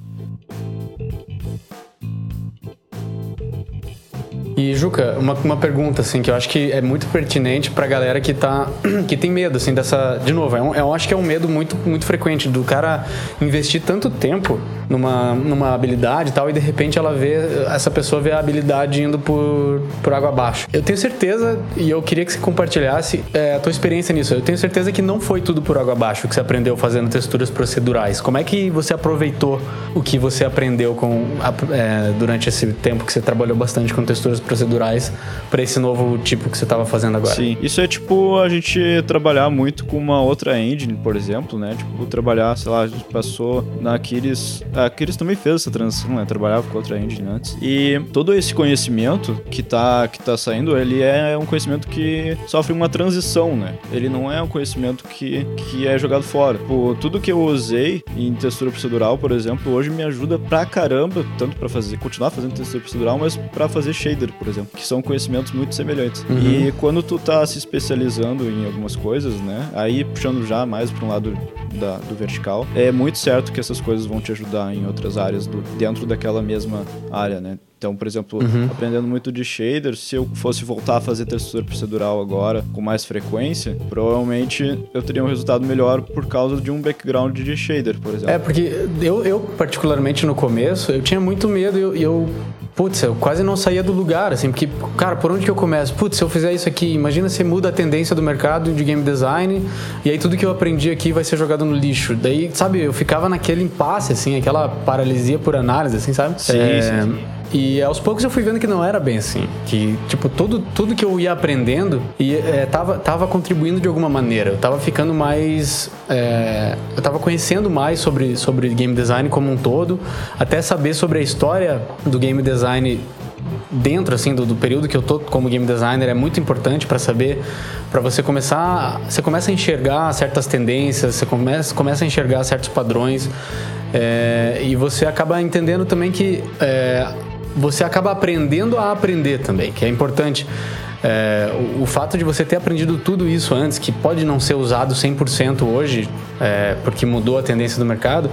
E, Juca, uma, uma pergunta, assim, que eu acho que é muito pertinente pra galera que tá... que tem medo, assim, dessa... De novo, é um, eu acho que é um medo muito, muito frequente do cara investir tanto tempo numa, numa habilidade e tal, e de repente ela vê... Essa pessoa vê a habilidade indo por, por água abaixo. Eu tenho certeza, e eu queria que você compartilhasse é, a tua experiência nisso. Eu tenho certeza que não foi tudo por água abaixo que você aprendeu fazendo texturas procedurais. Como é que você aproveitou o que você aprendeu com, é, durante esse tempo que você trabalhou bastante com texturas procedurais para esse novo tipo que você estava fazendo agora. Sim, isso é tipo a gente trabalhar muito com uma outra engine, por exemplo, né? Tipo, trabalhar, sei lá, a gente passou na Aquiles. A Aquiles também fez essa transição, né? Trabalhava com outra engine antes. E todo esse conhecimento que tá, que tá saindo, ele é um conhecimento que sofre uma transição, né? Ele não é um conhecimento que, que é jogado fora. Tipo, tudo que eu usei em textura procedural, por exemplo, hoje me ajuda pra caramba, tanto para fazer, continuar fazendo textura procedural, mas para fazer shader por exemplo, que são conhecimentos muito semelhantes. Uhum. E quando tu tá se especializando em algumas coisas, né, aí puxando já mais para um lado da, do vertical, é muito certo que essas coisas vão te ajudar em outras áreas do, dentro daquela mesma área, né? Então, por exemplo, uhum. aprendendo muito de shader, se eu fosse voltar a fazer textura procedural agora com mais frequência, provavelmente eu teria um resultado melhor por causa de um background de shader, por exemplo. É, porque eu, eu particularmente no começo, eu tinha muito medo e eu, eu putz, eu quase não saía do lugar, assim, porque, cara, por onde que eu começo? Putz, se eu fizer isso aqui, imagina se muda a tendência do mercado de game design e aí tudo que eu aprendi aqui vai ser jogado no lixo. Daí, sabe, eu ficava naquele impasse, assim, aquela paralisia por análise, assim, sabe? Sim, é... sim, sim. E aos poucos eu fui vendo que não era bem assim. Que, tipo, tudo, tudo que eu ia aprendendo e, é, tava, tava contribuindo de alguma maneira. Eu tava ficando mais. É, eu tava conhecendo mais sobre, sobre game design como um todo, até saber sobre a história do game design dentro assim do, do, período que eu tô como game designer é muito importante para saber para você começar você começa a enxergar certas tendências você começa começa a enxergar certos padrões é, e você acaba entendendo também que é, você acaba aprendendo a aprender também, que é importante. É, o, o, fato de você ter aprendido tudo isso antes, que pode não ser usado 100% hoje, é, porque mudou a tendência do mercado,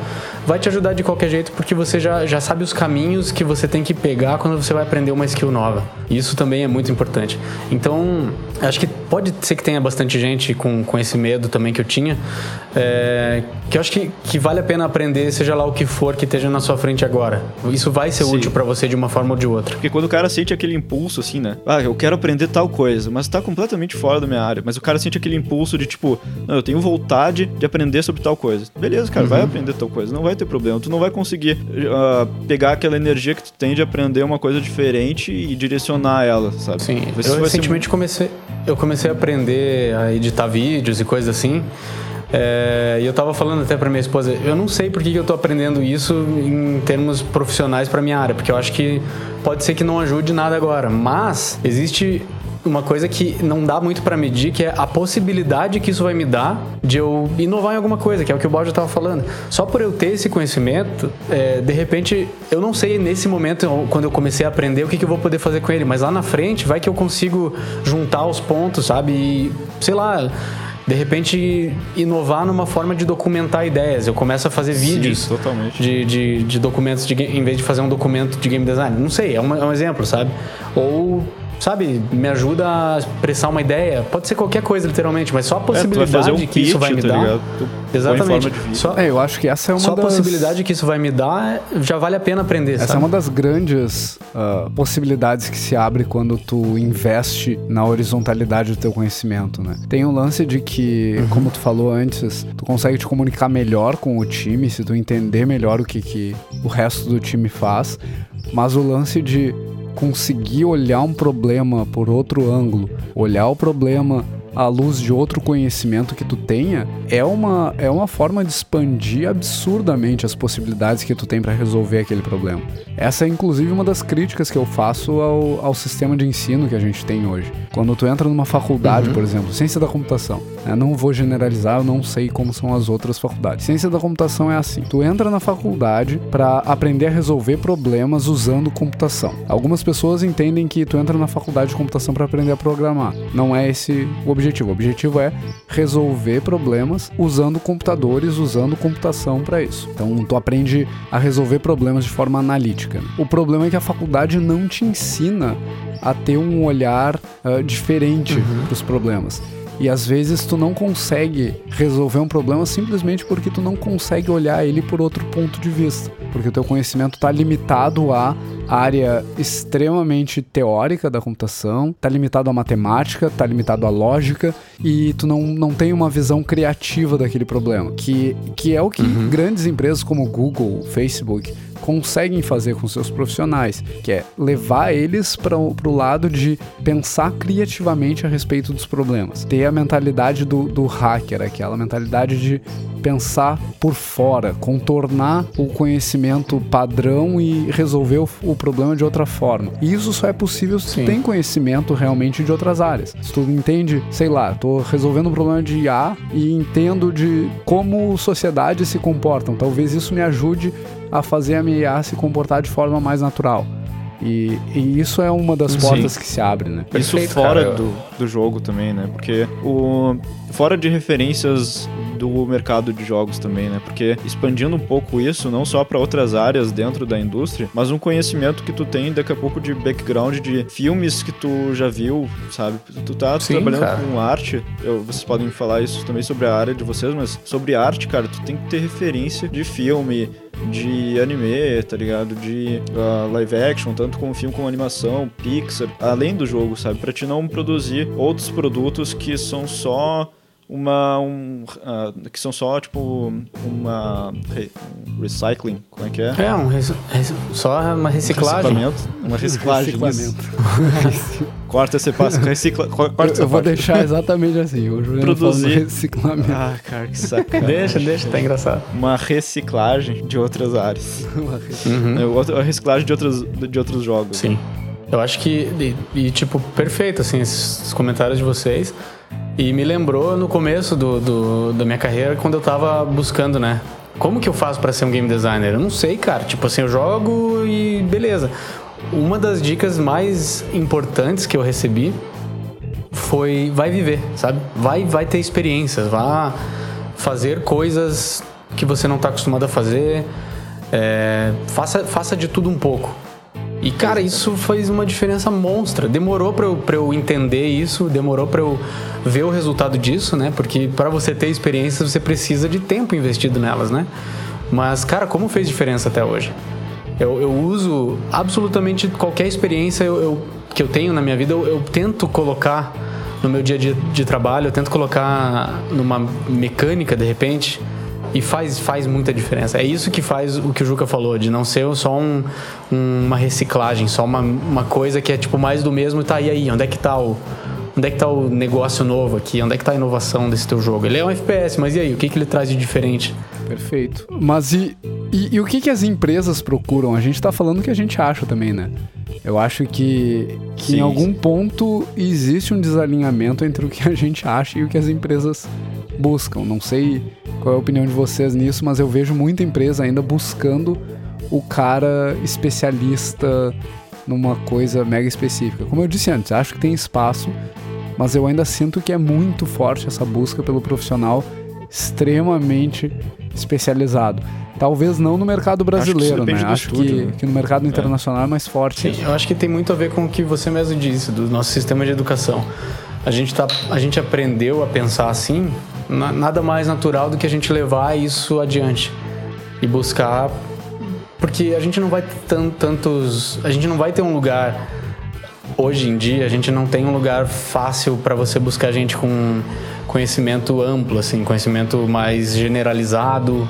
vai te ajudar de qualquer jeito, porque você já, já sabe os caminhos que você tem que pegar quando você vai aprender uma skill nova. Isso também é muito importante. Então, acho que pode ser que tenha bastante gente com, com esse medo também que eu tinha, é, que eu acho que, que vale a pena aprender, seja lá o que for que esteja na sua frente agora. Isso vai ser Sim. útil para você de uma forma ou de outra. Porque quando o cara sente aquele impulso, assim, né? Ah, eu quero aprender tal coisa, mas tá completamente fora da minha área. Mas o cara sente aquele impulso de tipo, não, eu tenho vontade de aprender sobre tal coisa. Beleza, cara, uhum. vai aprender tal coisa, não vai ter problema. Tu não vai conseguir uh, pegar aquela energia que tu tem de aprender uma coisa diferente e direcionar ela, sabe? Sim, Isso eu recentemente comecei, eu comecei a aprender a editar vídeos e coisas assim. É, e eu tava falando até pra minha esposa, eu não sei por que, que eu tô aprendendo isso em termos profissionais pra minha área, porque eu acho que pode ser que não ajude nada agora, mas existe uma coisa que não dá muito para medir, que é a possibilidade que isso vai me dar de eu inovar em alguma coisa, que é o que o Balde estava falando. Só por eu ter esse conhecimento, é, de repente, eu não sei nesse momento, quando eu comecei a aprender, o que, que eu vou poder fazer com ele, mas lá na frente vai que eu consigo juntar os pontos, sabe? E, sei lá de repente inovar numa forma de documentar ideias. Eu começo a fazer vídeos Sim, totalmente. de, de, de documentos de, em vez de fazer um documento de game design. Não sei, é um, é um exemplo, sabe? Ou, sabe, me ajuda a expressar uma ideia. Pode ser qualquer coisa, literalmente, mas só a É, possibilidade fazer um que pitch, isso vai me tá dar. Exatamente. forma de vídeo. Só, É, eu acho que essa é uma só a das... possibilidade que isso vai me dar já vale a pena aprender, Essa sabe? é uma das grandes ah, possibilidades que se abre quando tu investe na horizontalidade do teu conhecimento, né? Tem um lance de que, como tu falou antes, tu consegue te comunicar melhor com o time se tu entender melhor o que, que o resto do time faz, mas o lance de conseguir olhar um problema por outro ângulo, olhar o problema à luz de outro conhecimento que tu tenha, é uma, é uma forma de expandir absurdamente as possibilidades que tu tem para resolver aquele problema. Essa é inclusive uma das críticas que eu faço ao, ao sistema de ensino que a gente tem hoje. Quando tu entra numa faculdade, por exemplo, ciência da computação, né? não vou generalizar, eu não sei como são as outras faculdades. Ciência da computação é assim: tu entra na faculdade para aprender a resolver problemas usando computação. Algumas pessoas entendem que tu entra na faculdade de computação para aprender a programar. Não é esse o objetivo. O objetivo é resolver problemas usando computadores, usando computação para isso. Então tu aprende a resolver problemas de forma analítica. O problema é que a faculdade não te ensina a ter um olhar ah, diferente para os problemas. E às vezes tu não consegue resolver um problema simplesmente porque tu não consegue olhar ele por outro ponto de vista. Porque o teu conhecimento está limitado à área extremamente teórica da computação, está limitado à matemática, está limitado à lógica e tu não, não tem uma visão criativa daquele problema. Que, que é o que grandes empresas como Google, Facebook conseguem fazer com seus profissionais, que é levar eles para o lado de pensar criativamente a respeito dos problemas. Ter a mentalidade do, do hacker, aquela mentalidade de pensar por fora, contornar o conhecimento padrão e resolver o, o problema de outra forma. E isso só é possível se Sim. tem conhecimento realmente de outras áreas. Se tu entende, sei lá, tô resolvendo um problema de IA e entendo de como sociedades se comportam. Talvez isso me ajude a fazer a minha IA se comportar de forma mais natural. E, e isso é uma das Sim. portas que se abre, né? Isso Perfeito, fora cara. do, do jogo também, né? Porque o. Fora de referências do mercado de jogos também, né? Porque expandindo um pouco isso, não só para outras áreas dentro da indústria, mas um conhecimento que tu tem daqui a pouco de background de filmes que tu já viu, sabe? Tu tá Sim, trabalhando cara. com arte, eu- vocês podem falar isso também sobre a área de vocês, mas sobre arte, cara, tu tem que ter referência de filme, de anime, tá ligado? De ah, live action, tanto com filme como animação, Pixar, além do jogo, sabe? Pra te não produzir outros produtos que são só uma um, ah, que são só tipo uma re- um recycling, como é que é? É, um res- res- só uma reciclagem. Reciclamento, uma reciclagem. Corta esse passo, recicla, co- corta Eu, eu vou parte. deixar exatamente assim. O Juliano Produzir. reciclamento. Ah, cara, que sacanagem. Deixa, deixa, tá engraçado. Uma reciclagem de outras áreas. Uhum. É, outra- A reciclagem de outros, de outros jogos. Sim. Eu acho que, e, e, tipo, perfeito, assim, esses comentários de vocês. E me lembrou no começo do, do- da minha carreira, quando eu tava buscando, né? Como que eu faço pra ser um game designer? Eu não sei, cara. Tipo assim, eu jogo e beleza. Uma das dicas mais importantes que eu recebi foi vai viver, sabe? Vai, vai ter experiências, vá fazer coisas que você não tá acostumado a fazer. É, faça, faça de tudo um pouco. E, cara, isso fez uma diferença monstra. Demorou pra eu, pra eu entender isso, demorou pra eu ver o resultado disso, né? Porque pra você ter experiências, você precisa de tempo investido nelas, né? Mas, cara, como fez diferença até hoje? Eu, eu uso absolutamente qualquer experiência eu, eu- que eu tenho na minha vida, eu, eu tento colocar no meu dia a dia de trabalho, eu tento colocar numa mecânica de repente e faz, faz muita diferença. É isso que faz o que o Juca falou, de não ser só um- um- uma reciclagem, só uma, uma coisa que é tipo mais do mesmo e tá, e aí, onde é que tá o. Onde é que tá o negócio novo aqui? Onde é que tá a inovação desse teu jogo? Ele é um FPS, mas e aí? O que, que ele traz de diferente? Perfeito. Mas e, e, e o que, que as empresas procuram? A gente tá falando o que a gente acha também, né? Eu acho que, que em algum sim. ponto existe um desalinhamento entre o que a gente acha e o que as empresas buscam. Não sei qual é a opinião de vocês nisso, mas eu vejo muita empresa ainda buscando o cara especialista numa coisa mega específica. Como eu disse antes, acho que tem espaço mas eu ainda sinto que é muito forte essa busca pelo profissional extremamente especializado. Talvez não no mercado brasileiro, acho né? Acho estúdio, que, né? que no mercado internacional é, mais forte. Sim, eu acho que tem muito a ver com o que você mesmo disse, do nosso sistema de educação. A gente, tá, a gente aprendeu a pensar assim, na- nada mais natural do que a gente levar isso adiante e buscar. Porque a gente não vai ter tan- tantos. A gente não vai ter um lugar. Hoje em dia, a gente não tem um lugar fácil para você buscar gente com conhecimento amplo, assim, conhecimento mais generalizado,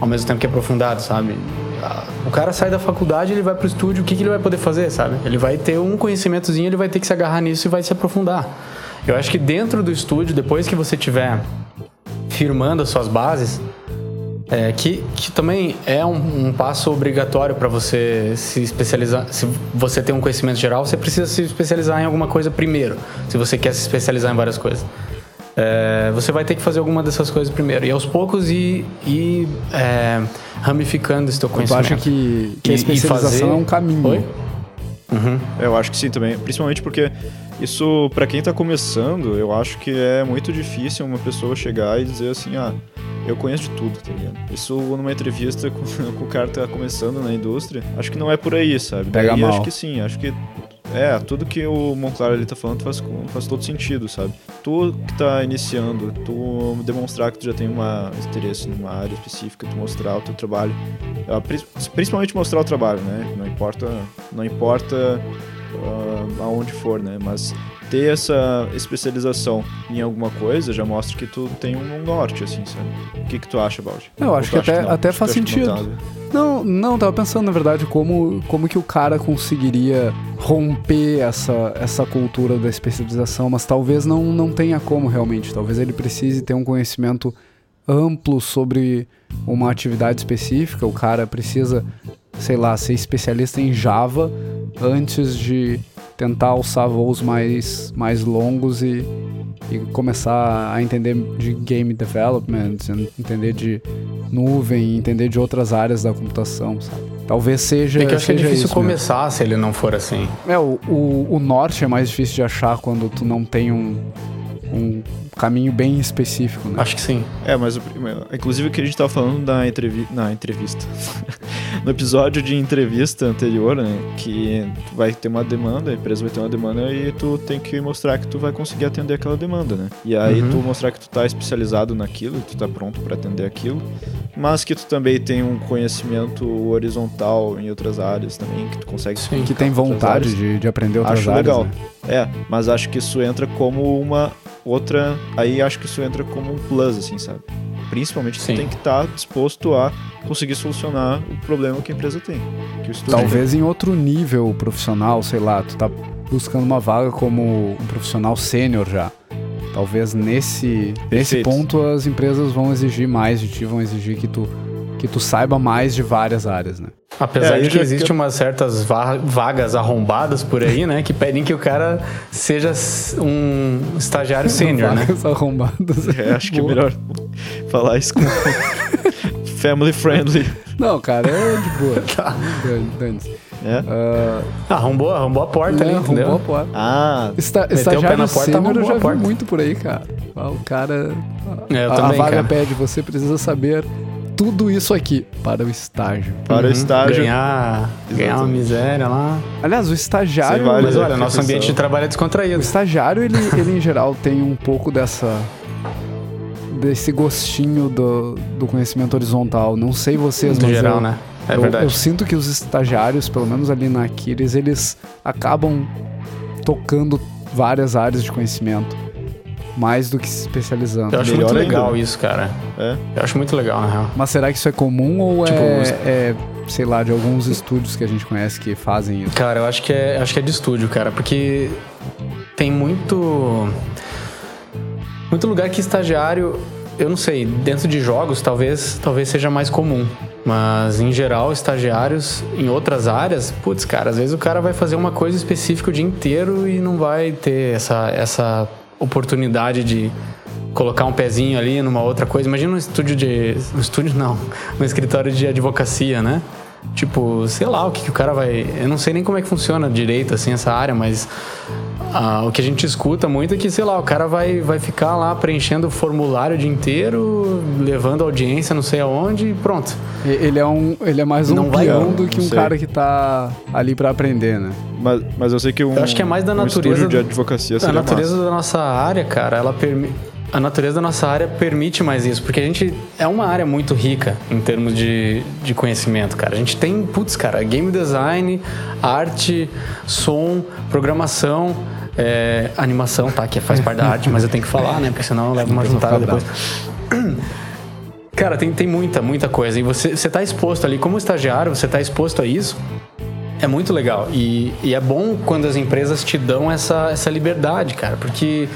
ao mesmo tempo que aprofundado, sabe? O cara sai da faculdade, ele vai pro estúdio, o que, que ele vai poder fazer, sabe? Ele vai ter um conhecimentozinho, ele vai ter que se agarrar nisso e vai se aprofundar. Eu acho que dentro do estúdio, depois que você tiver firmando as suas bases, é, que, que também é um, um passo obrigatório para você se especializar. Se você tem um conhecimento geral, você precisa se especializar em alguma coisa primeiro, se você quer se especializar em várias coisas. É, você vai ter que fazer alguma dessas coisas primeiro. E aos poucos ir, ir é, ramificando esse teu Tu conhecimento. acha que, que a E- e especialização fazer- é um caminho? Oi? Eu acho que sim também, principalmente porque isso pra quem tá começando, eu acho que é muito difícil uma pessoa chegar e dizer assim, ah, eu conheço de tudo, tá ligado? Isso numa entrevista com, com o cara que tá começando na indústria, acho que não é por aí, sabe? Pega Daí mal. acho que sim, acho que é, tudo que o Monclar ali tá falando faz, faz todo sentido, sabe? Tu que tá iniciando, tu demonstrar que tu já tem uma interesse numa área específica, tu mostrar o teu trabalho, Ah, pri- principalmente mostrar o trabalho, né? Não importa, não importa ah, aonde for, né? Mas ter essa especialização em alguma coisa já mostra que tu tem um norte, assim, sabe? O que que tu acha, Baldi? Eu acho que até- não? até faz que sentido. tá? Não, não, tava pensando, na verdade, como, como que o cara conseguiria romper essa, essa cultura da especialização, mas talvez não, não tenha como realmente. Talvez ele precise ter um conhecimento amplo sobre uma atividade específica. O cara precisa, sei lá, ser especialista em Java antes de tentar alçar voos mais, mais longos e, e começar a entender de game development, entender de nuvem, entender de outras áreas da computação, sabe? Talvez seja. É que eu acho que é difícil mesmo. começar se ele não for assim. É, o, o, o norte é mais difícil de achar quando tu não tem um, um caminho bem específico, né? Acho que sim. É, mas o primeiro- inclusive o que a gente tava falando na, entrevi na entrevista. no episódio de entrevista anterior, né? Que tu vai ter uma demanda, a empresa vai ter uma demanda e tu tem que mostrar que tu vai conseguir atender aquela demanda, né? E aí Uhum. tu mostrar que tu tá especializado naquilo, tu tá pronto para atender aquilo, mas que tu também tem um conhecimento horizontal em outras áreas também, que tu consegue Sim. que tem vontade de, de aprender outras Acho áreas. legal. né? É, mas acho que isso entra como uma outra. Aí acho que isso entra como um plus, assim, sabe? Principalmente Sim. tu tem que estar disposto a conseguir solucionar o problema que a empresa tem. Que o estúdio Talvez em outro nível profissional, sei lá, tu tá buscando uma vaga como um profissional sênior já. Talvez nesse, nesse ponto as empresas vão exigir mais de ti, vão exigir que tu, que tu saiba mais de várias áreas, né? Apesar É, eu de que existem umas certas va- vagas arrombadas por aí, né? Que pedem que o cara seja um estagiário sênior, né? Vagas arrombadas. É, acho que é Boa. melhor falar isso com family friendly. Não, cara, é de boa. Tá. Dan- dane-se. É? Ah, arrombou, arrombou a porta ali, né, entendeu? arrombou a porta. Ah, Esta, o pé estagiário na porta, sênior eu já a vi muito por aí, cara. Ah, O cara. É, eu a, também, a vaga cara. pede, você precisa saber tudo isso aqui para o estágio. para o Uhum. estágio. Ganhar, ganhar uma miséria lá. Aliás, o estagiário. Sem Mas Olha, nosso ambiente de trabalho é O descontraído. estagiário, ele, ele em geral tem um pouco dessa. desse gostinho do, do conhecimento horizontal. Não sei vocês, No mas. geral, eu, né? É eu, verdade. eu sinto que os estagiários, pelo menos ali na Aquiles, eles acabam tocando várias áreas de conhecimento. Mais do que se especializando. Eu acho Melhor muito ainda. legal isso, cara. É. Eu acho muito legal, na real. Mas será que isso é comum ou Tipo, é, os- é, sei lá, de alguns estúdios que a gente conhece que fazem isso? Cara, eu acho que é, acho que é de estúdio, cara, porque tem muito muito lugar que estagiário, eu não sei, dentro de jogos talvez talvez seja mais comum, mas em geral estagiários em outras áreas, putz, cara, às vezes o cara vai fazer uma coisa específica o dia inteiro e não vai ter essa essa oportunidade de colocar um pezinho ali numa outra coisa. Imagina um estúdio de um estúdio não, um escritório de advocacia, né? Tipo, sei lá o que, que o cara vai. Eu não sei nem como é que funciona direito, assim, essa área, mas ah, o que a gente escuta muito é que, sei lá, o cara vai, vai ficar lá preenchendo o formulário o dia inteiro, levando audiência não sei aonde e pronto. Ele é, um, ele é mais um Não peão do que um sei. cara que tá ali pra aprender, né? Mas, mas eu sei que um, Eu acho que é mais da um natureza de advocacia A natureza massa. da nossa área, cara, ela permite. A natureza da nossa área permite mais isso, porque a gente é uma área muito rica em termos de, de conhecimento, cara. A gente tem, putz, cara, game design, arte, som, programação, é, animação, tá? Que faz parte da arte, mas eu tenho que falar, né? Porque senão eu levo uma juntada depois. Cara, tem, tem muita, muita coisa. E você, você tá exposto ali, como estagiário, você tá exposto a isso. É muito legal. E, e é bom quando as empresas te dão essa, essa liberdade, cara, porque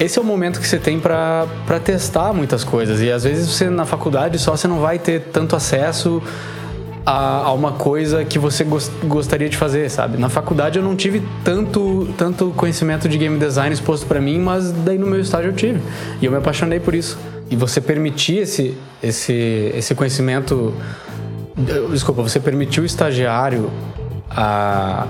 esse é o momento que você tem pra testar muitas coisas. E às vezes você na faculdade só você não vai ter tanto acesso a, a uma coisa que você gos- gostaria de fazer, sabe? Na faculdade eu não tive tanto, tanto conhecimento de game design exposto pra mim, mas daí no meu estágio eu tive. E eu me apaixonei por isso. E você permitir esse, esse, esse conhecimento. Desculpa, você permitir o estagiário a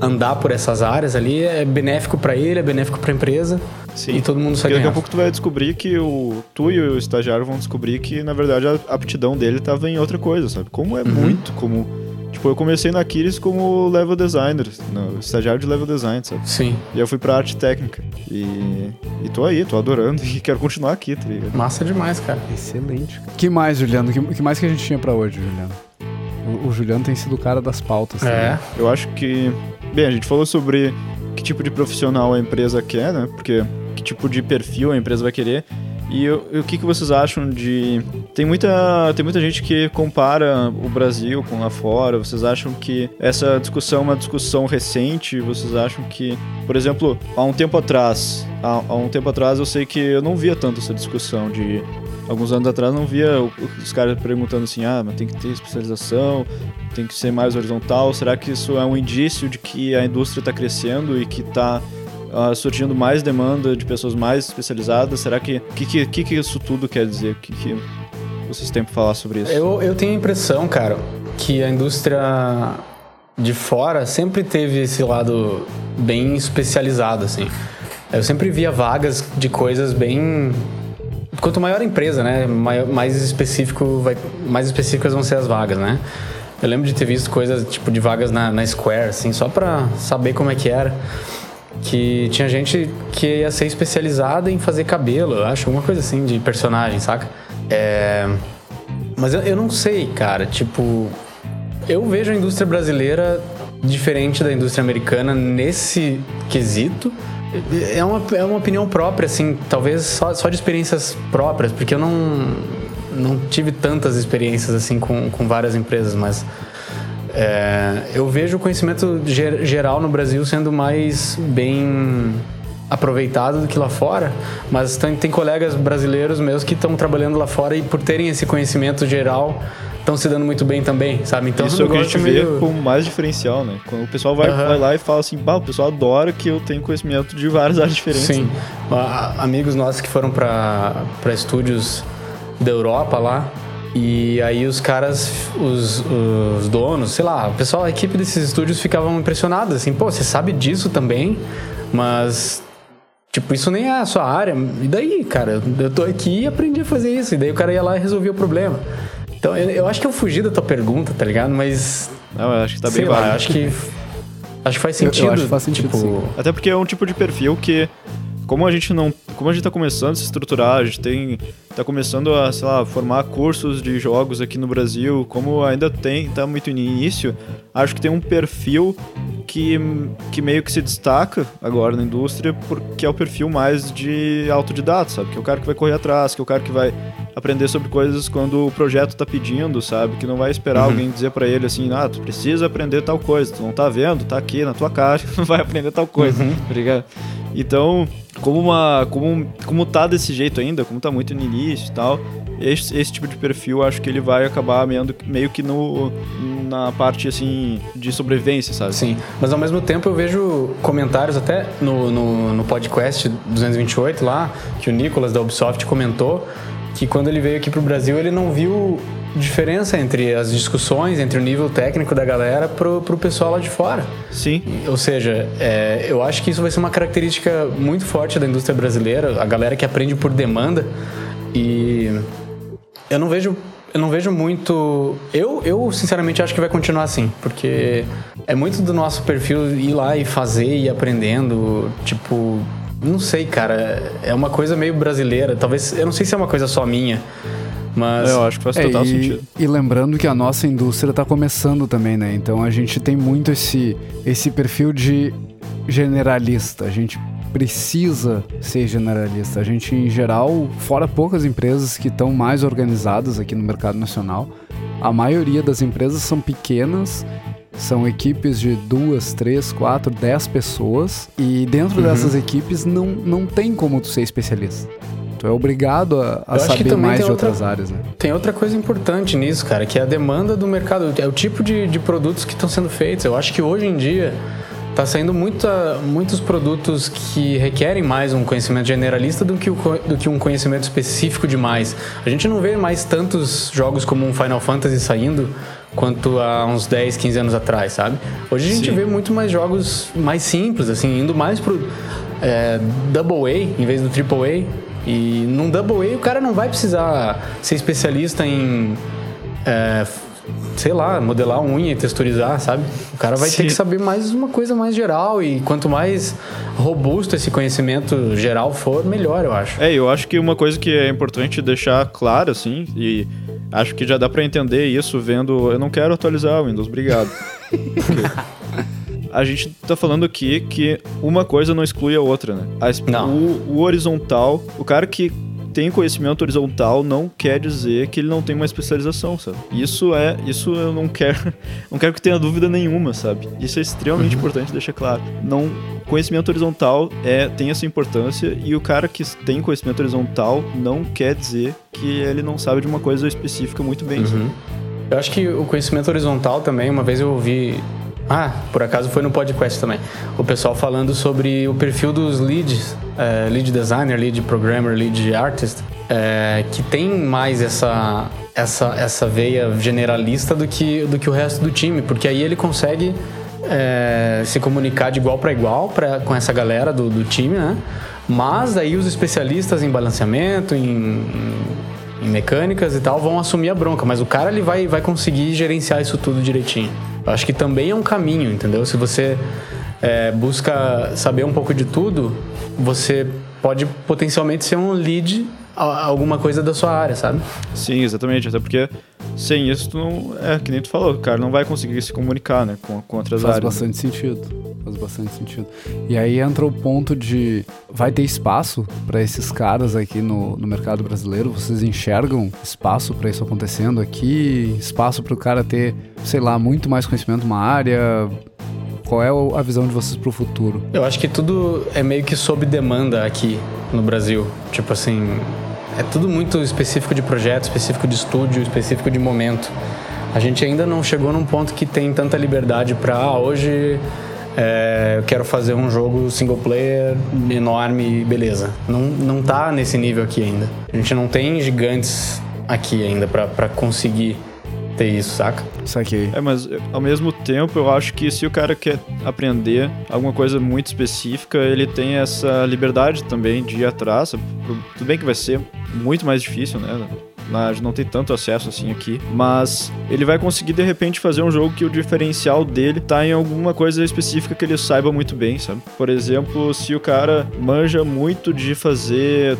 andar por essas áreas ali é benéfico pra ele, é benéfico pra empresa. Sim. E todo mundo sai Porque daqui a pouco tu vai descobrir que o tu e o estagiário vão descobrir que na verdade a aptidão dele tava em outra coisa, sabe? Como é Uhum. muito comum. Tipo, eu comecei na Kiris como level designer, no, estagiário de level design, sabe? Sim, E eu fui pra arte técnica. E, e tô aí, tô adorando e quero continuar aqui, tá ligado? massa demais, cara. Excelente. que mais, Juliano? que, que mais que a gente tinha pra hoje, Juliano? O, o Juliano tem sido o cara das pautas. É. né? Eu acho que. Bem, a gente falou sobre que tipo de profissional a empresa quer, né? Porque que tipo de perfil a empresa vai querer. E, o que, que vocês acham de. Tem muita, tem muita gente que compara o Brasil com lá fora. Vocês acham que essa discussão é uma discussão recente? Vocês acham que, por exemplo, há um tempo atrás, há, há um tempo atrás eu sei que eu não via tanto essa discussão de. Alguns anos atrás não via os caras perguntando assim, ah, mas tem que ter especialização, tem que ser mais horizontal. Será que isso é um indício de que a indústria está crescendo e que está surgindo mais demanda de pessoas mais especializadas? Será que que, que, que, que isso tudo quer dizer? O que, que vocês têm para falar sobre isso? Eu, eu tenho a impressão, cara, que a indústria de fora sempre teve esse lado bem especializado, assim. Eu sempre via vagas de coisas bem. Quanto maior a empresa, né? mai- Mais específico vai, mais específicas vão ser as vagas, né? Eu lembro de ter visto coisas tipo de vagas na, na Square, assim, só pra saber como é que era. Que tinha gente que ia ser especializada em fazer cabelo, eu acho, alguma coisa assim de personagem, saca? É. Mas eu, eu não sei, cara. Tipo, eu vejo a indústria brasileira diferente da indústria americana nesse quesito. É uma, é uma opinião própria, assim, talvez só, só de experiências próprias, porque eu não, não tive tantas experiências assim com, com várias empresas, mas é, eu vejo o conhecimento ger- geral no Brasil sendo mais bem aproveitado do que lá fora, mas tem, tem colegas brasileiros meus que estão trabalhando lá fora e por terem esse conhecimento geral estão se dando muito bem também, sabe? Então isso é o que a gente negócio vê meio- como mais diferencial, né? Quando o pessoal vai, Aham. vai lá e fala assim, bah, o pessoal adora que eu tenho conhecimento de várias áreas diferentes. Sim. né? Amigos nossos que foram para estúdios da Europa lá. E aí os caras, os, os donos, sei lá, o pessoal, a equipe desses estúdios ficavam impressionados, assim, pô, você sabe disso também, mas tipo, isso nem é a sua área. E daí, cara, eu tô aqui e aprendi a fazer isso. E daí o cara ia lá e resolvia o problema. Então, eu, eu acho que eu fugi da tua pergunta, tá ligado? Mas Não, eu acho que tá sei bem lá, acho que acho que faz Eu- eu sentido. acho que faz sentido, tipo. Até porque é um tipo de perfil que, como a gente não. Como a gente tá começando a se estruturar, a gente tem. tá começando a, sei lá, formar cursos de jogos aqui no Brasil, como ainda tem, tá muito no início, acho que tem um perfil que, que meio que se destaca agora na indústria, porque é o perfil mais de autodidata, sabe? Que é o cara que vai correr atrás, que é o cara que vai aprender sobre coisas quando o projeto tá pedindo, sabe? Que não vai esperar alguém dizer pra ele assim, ah, tu precisa aprender tal coisa, tu não tá vendo, tá aqui na tua cara, não vai aprender tal coisa, tá ligado? Então, como uma como como tá desse jeito ainda, como tá muito no início e tal, esse, esse tipo de perfil acho que ele vai acabar meio, meio que no na parte assim de sobrevivência, sabe? Sim, mas ao mesmo tempo eu vejo comentários até no, no, no podcast 228 lá, que o Nicolas da Ubisoft comentou que quando ele veio aqui pro Brasil ele não viu diferença entre as discussões, entre o nível técnico da galera pro, pro pessoal lá de fora. Sim. Ou seja, é, eu acho que isso vai ser uma característica muito forte da indústria brasileira, a galera que aprende por demanda. E eu não vejo eu não vejo muito. Eu, eu, sinceramente, acho que vai continuar assim, porque é muito do nosso perfil ir lá e fazer e ir aprendendo. Tipo, não sei, cara. É uma coisa meio brasileira. Talvez. Eu não sei se é uma coisa só minha. Mas. Eu acho que faz É, total e, sentido. e lembrando que a nossa indústria está começando também, né? Então a gente tem muito esse, esse perfil de generalista. A gente precisa ser generalista. A gente, em geral, fora poucas empresas que estão mais organizadas aqui no mercado nacional, a maioria das empresas são pequenas. São equipes de duas, três, quatro, dez pessoas. E dentro dessas equipes não, não tem como tu ser especialista. Tu é obrigado a, a saber mais tem de outra- outras áreas, né? Tem outra coisa importante nisso, cara, que é a demanda do mercado. É o tipo de, de produtos que estão sendo feitos. Eu acho que hoje em dia tá saindo muita, muitos produtos que requerem mais um conhecimento generalista do que, o do que um conhecimento específico demais. A gente não vê mais tantos jogos como um Final Fantasy saindo quanto há uns 10, 15 anos atrás, sabe? Hoje a gente Sim. vê muito mais jogos mais simples, assim, indo mais pro é, Double A em vez do Triple A. E num Double A o cara não vai precisar ser especialista em, é, sei lá, modelar unha e texturizar, sabe? O cara vai Sim. ter que saber mais uma coisa mais geral e quanto mais robusto esse conhecimento geral for, melhor, eu acho. É, eu acho que uma coisa que é importante deixar claro, assim, e acho que já dá pra entender isso vendo. Eu não quero atualizar o Windows, obrigado. Porque a gente tá falando aqui que uma coisa não exclui a outra, né? A Não. O, o horizontal, o cara que tem conhecimento horizontal não quer dizer que ele não tem uma especialização, sabe? Isso é, isso eu não quero, não quero que tenha dúvida nenhuma, sabe? Isso é extremamente importante deixar claro. Não, conhecimento horizontal é tem essa importância e o cara que tem conhecimento horizontal não quer dizer que ele não sabe de uma coisa específica muito bem. sabe? Eu acho que o conhecimento horizontal também, uma vez eu ouvi. Ah, por acaso foi no podcast também. O pessoal falando sobre o perfil dos leads, eh, lead designer, lead programmer, lead artist, eh, que tem mais essa, essa, essa veia generalista do que, do que o resto do time, porque aí ele consegue eh, se comunicar de igual para igual pra, com essa galera do, do time, né? Mas aí os especialistas em balanceamento, em, em mecânicas e tal, vão assumir a bronca. Mas o cara ele vai, vai conseguir gerenciar isso tudo direitinho. Eu acho que também é um caminho, entendeu? Se você é, busca saber um pouco de tudo, você pode potencialmente ser um lead a alguma coisa da sua área, sabe? Sim, exatamente. Até porque sem isso, tu não, é que nem tu falou, o cara não vai conseguir se comunicar, né, com, com outras Faz áreas. bastante sentido. Faz bastante sentido. E aí entra o ponto de vai ter espaço para esses caras aqui no, no mercado brasileiro? Vocês enxergam espaço para isso acontecendo aqui? Espaço para o cara ter, sei lá, muito mais conhecimento numa área? Qual é o- a visão de vocês pro futuro? Eu acho que tudo é meio que sob demanda aqui no Brasil. Tipo assim, é tudo muito específico de projeto, específico de estúdio, específico de momento. A gente ainda não chegou num ponto que tem tanta liberdade pra ah, hoje é, eu quero fazer um jogo single player enorme, beleza. Não, não tá nesse nível aqui ainda. A gente não tem gigantes aqui ainda pra, pra conseguir ter isso, saca? Saquei. É, mas ao mesmo tempo eu acho que se o cara quer aprender alguma coisa muito específica, ele tem essa liberdade também de ir atrás. Tudo bem que vai ser muito mais difícil, né? A gente não tem tanto acesso assim aqui, mas ele vai conseguir de repente fazer um jogo que o diferencial dele tá em alguma coisa específica que ele saiba muito bem, sabe? Por exemplo, se o cara manja muito de fazer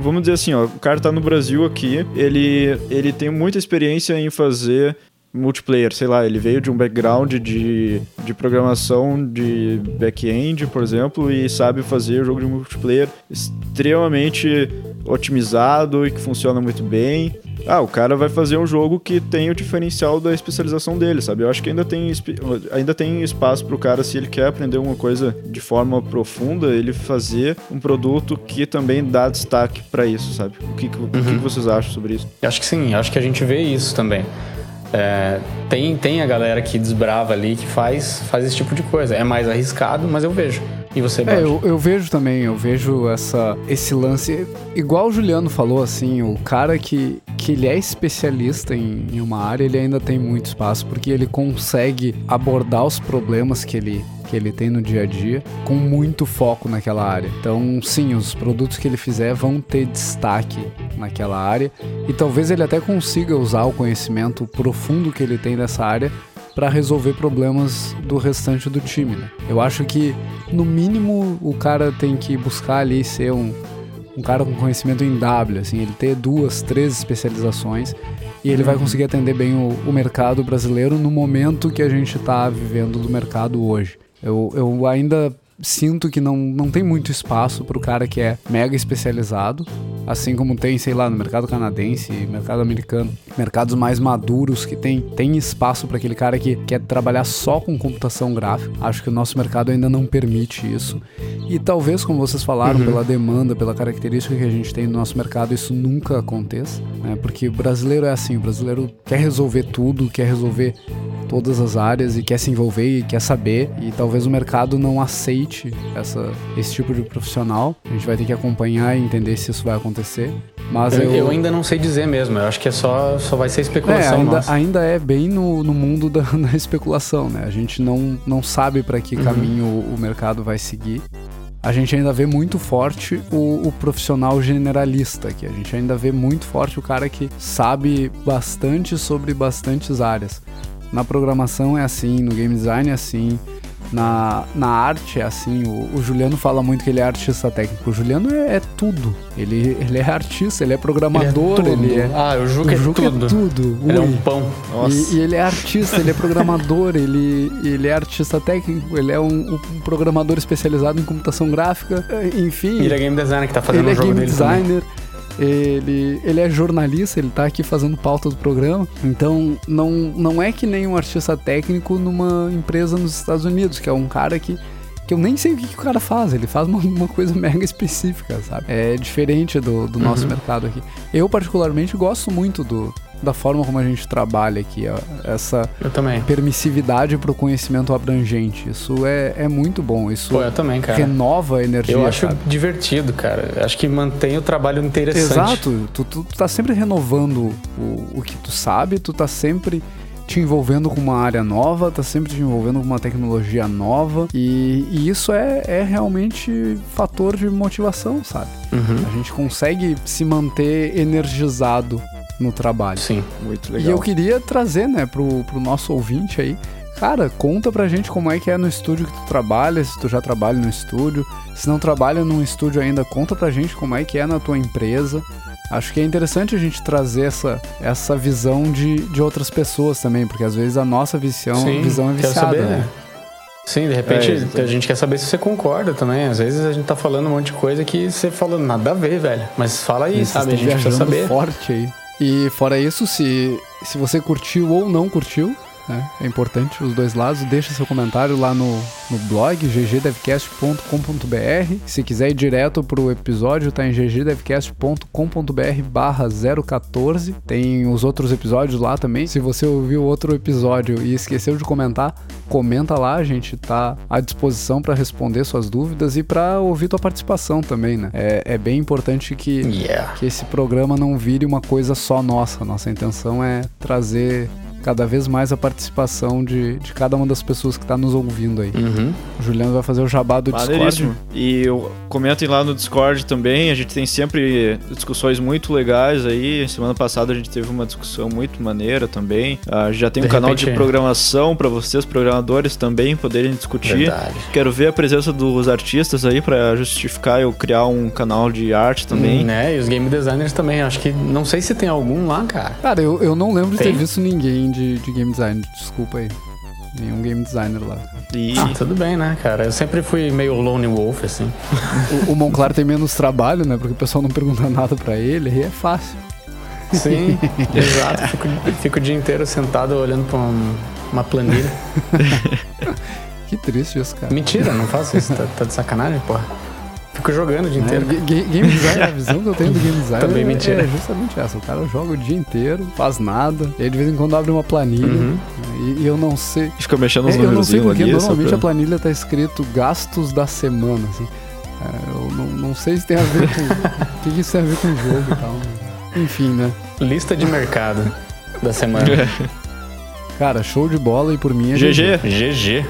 vamos dizer assim, ó, o cara tá no Brasil aqui, ele, ele tem muita experiência em fazer multiplayer, sei lá, ele veio de um background de, de programação de back-end, por exemplo, e sabe fazer jogo de multiplayer extremamente otimizado e que funciona muito bem. Ah, o cara vai fazer um jogo que tem o diferencial da especialização dele, sabe? Eu acho que ainda tem, ainda tem espaço pro cara, se ele quer aprender uma coisa de forma profunda, ele fazer um produto que também dá destaque pra isso, sabe? O que, que- o que que vocês acham sobre isso? Acho que sim, acho que a gente vê isso também. É, tem, tem a galera que desbrava ali, que faz, faz esse tipo de coisa. É mais arriscado, mas eu vejo. E você, É, Bart? eu, eu vejo também, eu vejo essa, esse lance. Igual o Juliano falou, assim, o cara que, que ele é especialista em, em uma área, ele ainda tem muito espaço, porque ele consegue abordar os problemas que ele, que ele tem no dia a dia com muito foco naquela área. Então, sim, os produtos que ele fizer vão ter destaque naquela área e talvez ele até consiga usar o conhecimento profundo que ele tem nessa área para resolver problemas do restante do time. Né? Eu acho que, no mínimo, o cara tem que buscar ali ser um, um cara com conhecimento em W, assim, ele ter duas, três especializações e ele vai conseguir atender bem o, o mercado brasileiro no momento que a gente está vivendo do mercado hoje. Eu, eu ainda sinto que não, não tem muito espaço para o cara que é mega especializado, assim como tem, sei lá, no mercado canadense, mercado americano, mercados mais maduros que tem, tem espaço para aquele cara que quer trabalhar só com computação gráfica. Acho que o nosso mercado ainda não permite isso. E talvez, como vocês falaram, pela demanda, pela característica que a gente tem no nosso mercado, isso nunca aconteça, né? Porque o brasileiro é assim, o brasileiro quer resolver tudo, quer resolver todas as áreas e quer se envolver e quer saber e talvez o mercado não aceite essa, esse tipo de profissional. A gente vai ter que acompanhar e entender se isso vai acontecer. Mas Eu, eu, eu ainda não sei dizer mesmo. Eu acho que é só, só vai ser é, especulação ainda, nossa. ainda é bem no, no mundo da, da especulação, né? A gente não, não sabe para que caminho o, o mercado vai seguir. A gente ainda vê muito forte o, o profissional generalista aqui. A gente ainda vê muito forte o cara que sabe bastante sobre bastantes áreas. Na programação é assim, no game design é assim, na, na arte é assim. O, o Juliano fala muito que ele é artista técnico. O Juliano é, é tudo. Ele, ele é artista, ele é programador, Ele é ele é. Ah, o Juca, o é, Juca tudo. é tudo. Ele é um pão. Nossa. E, e ele é artista, ele é programador, ele, ele é artista técnico, ele é um, um programador especializado em computação gráfica, enfim. Ele é game designer que tá fazendo ele o é jogo game dele também. Ele, ele é jornalista, ele tá aqui fazendo pauta do programa. Então, não, não é que nem um artista técnico numa empresa nos Estados Unidos, que é um cara que, que eu nem sei o que, que o cara faz. Ele faz uma, uma coisa mega específica, sabe? É diferente do, do nosso Uhum. mercado aqui. Eu, particularmente, gosto muito do, da forma como a gente trabalha aqui. ó. Essa permissividade para o conhecimento abrangente. Isso é, é muito bom. Isso Pô, também, renova a energia. Eu acho sabe? divertido, cara. Acho que mantém o trabalho interessante. Exato, tu, tu, tu tá sempre renovando o, o que tu sabe, tu tá sempre te envolvendo com uma área nova, tá sempre te envolvendo com uma tecnologia nova e, e isso é, é realmente fator de motivação, sabe? Uhum. A gente consegue se manter energizado no trabalho. Sim. Muito E legal. eu queria trazer, né, pro, pro nosso ouvinte aí, cara, conta pra gente como é que é no estúdio que tu trabalha, se tu já trabalha no estúdio, se não trabalha num estúdio ainda, conta pra gente como é que é na tua empresa. Acho que é interessante a gente trazer essa, essa visão de, de outras pessoas também, porque às vezes a nossa visão, Sim, visão é viciada, saber, né? Sim, de repente É, a gente quer saber se você concorda também. Às vezes a gente tá falando um monte de coisa que você fala nada a ver, velho. Mas fala aí, Vocês sabe? A gente viajando saber. forte aí. E fora isso, se, se você curtiu ou não curtiu, né, é importante os dois lados, deixa seu comentário lá no, no blog ggdevcast.com.br. Se quiser ir direto pro episódio, tá em ggdevcast.com.br barra 014. Tem os outros episódios lá também. Se você ouviu outro episódio e esqueceu de comentar, comenta lá, a gente tá à disposição para responder suas dúvidas e para ouvir tua participação também, né? É, é bem importante que Yeah. que esse programa não vire uma coisa só nossa. Nossa intenção é trazer cada vez mais a participação de, de cada uma das pessoas que está nos ouvindo aí. Uhum. O Juliano vai fazer o jabá do Discord. E eu- comentem lá no Discord também. A gente tem sempre discussões muito legais aí. Semana passada a gente teve uma discussão muito maneira também. A gente já tem um De canal repente- de programação para vocês, programadores, também poderem discutir. Verdade. Quero ver a presença dos artistas aí para justificar eu criar um canal de arte também. Né? E os game designers também. Acho que não sei se tem algum lá, cara. Cara, eu, eu não lembro de ter Tem? visto ninguém de, de game design. Desculpa aí. Nenhum game designer lá. E Ah, tudo bem, né, cara? Eu sempre fui meio lone wolf, assim. O, o Monclar tem menos trabalho, né? Porque o pessoal não pergunta nada pra ele, aí é fácil. Sim, exato. Fico, fico o dia inteiro sentado olhando pra um- uma planilha. Que triste isso, cara. Mentira, não faço isso. Tá, tá de sacanagem, porra. Fico fico jogando o dia inteiro. É, ga- game design, a visão que eu tenho do game design Também é, mentira. é justamente essa. O cara joga o dia inteiro, faz nada, e aí de vez em quando abre uma planilha Uhum. e, e eu não sei. Fica mexendo É, nos eu não sei porque ali. normalmente pra- a planilha tá escrito gastos da semana, assim. É, eu não, não sei se tem a ver com. O que, que isso tem a ver com o jogo e tal. né? Enfim, né? Lista de mercado da semana. Cara, show de bola e por mim é GG. GG.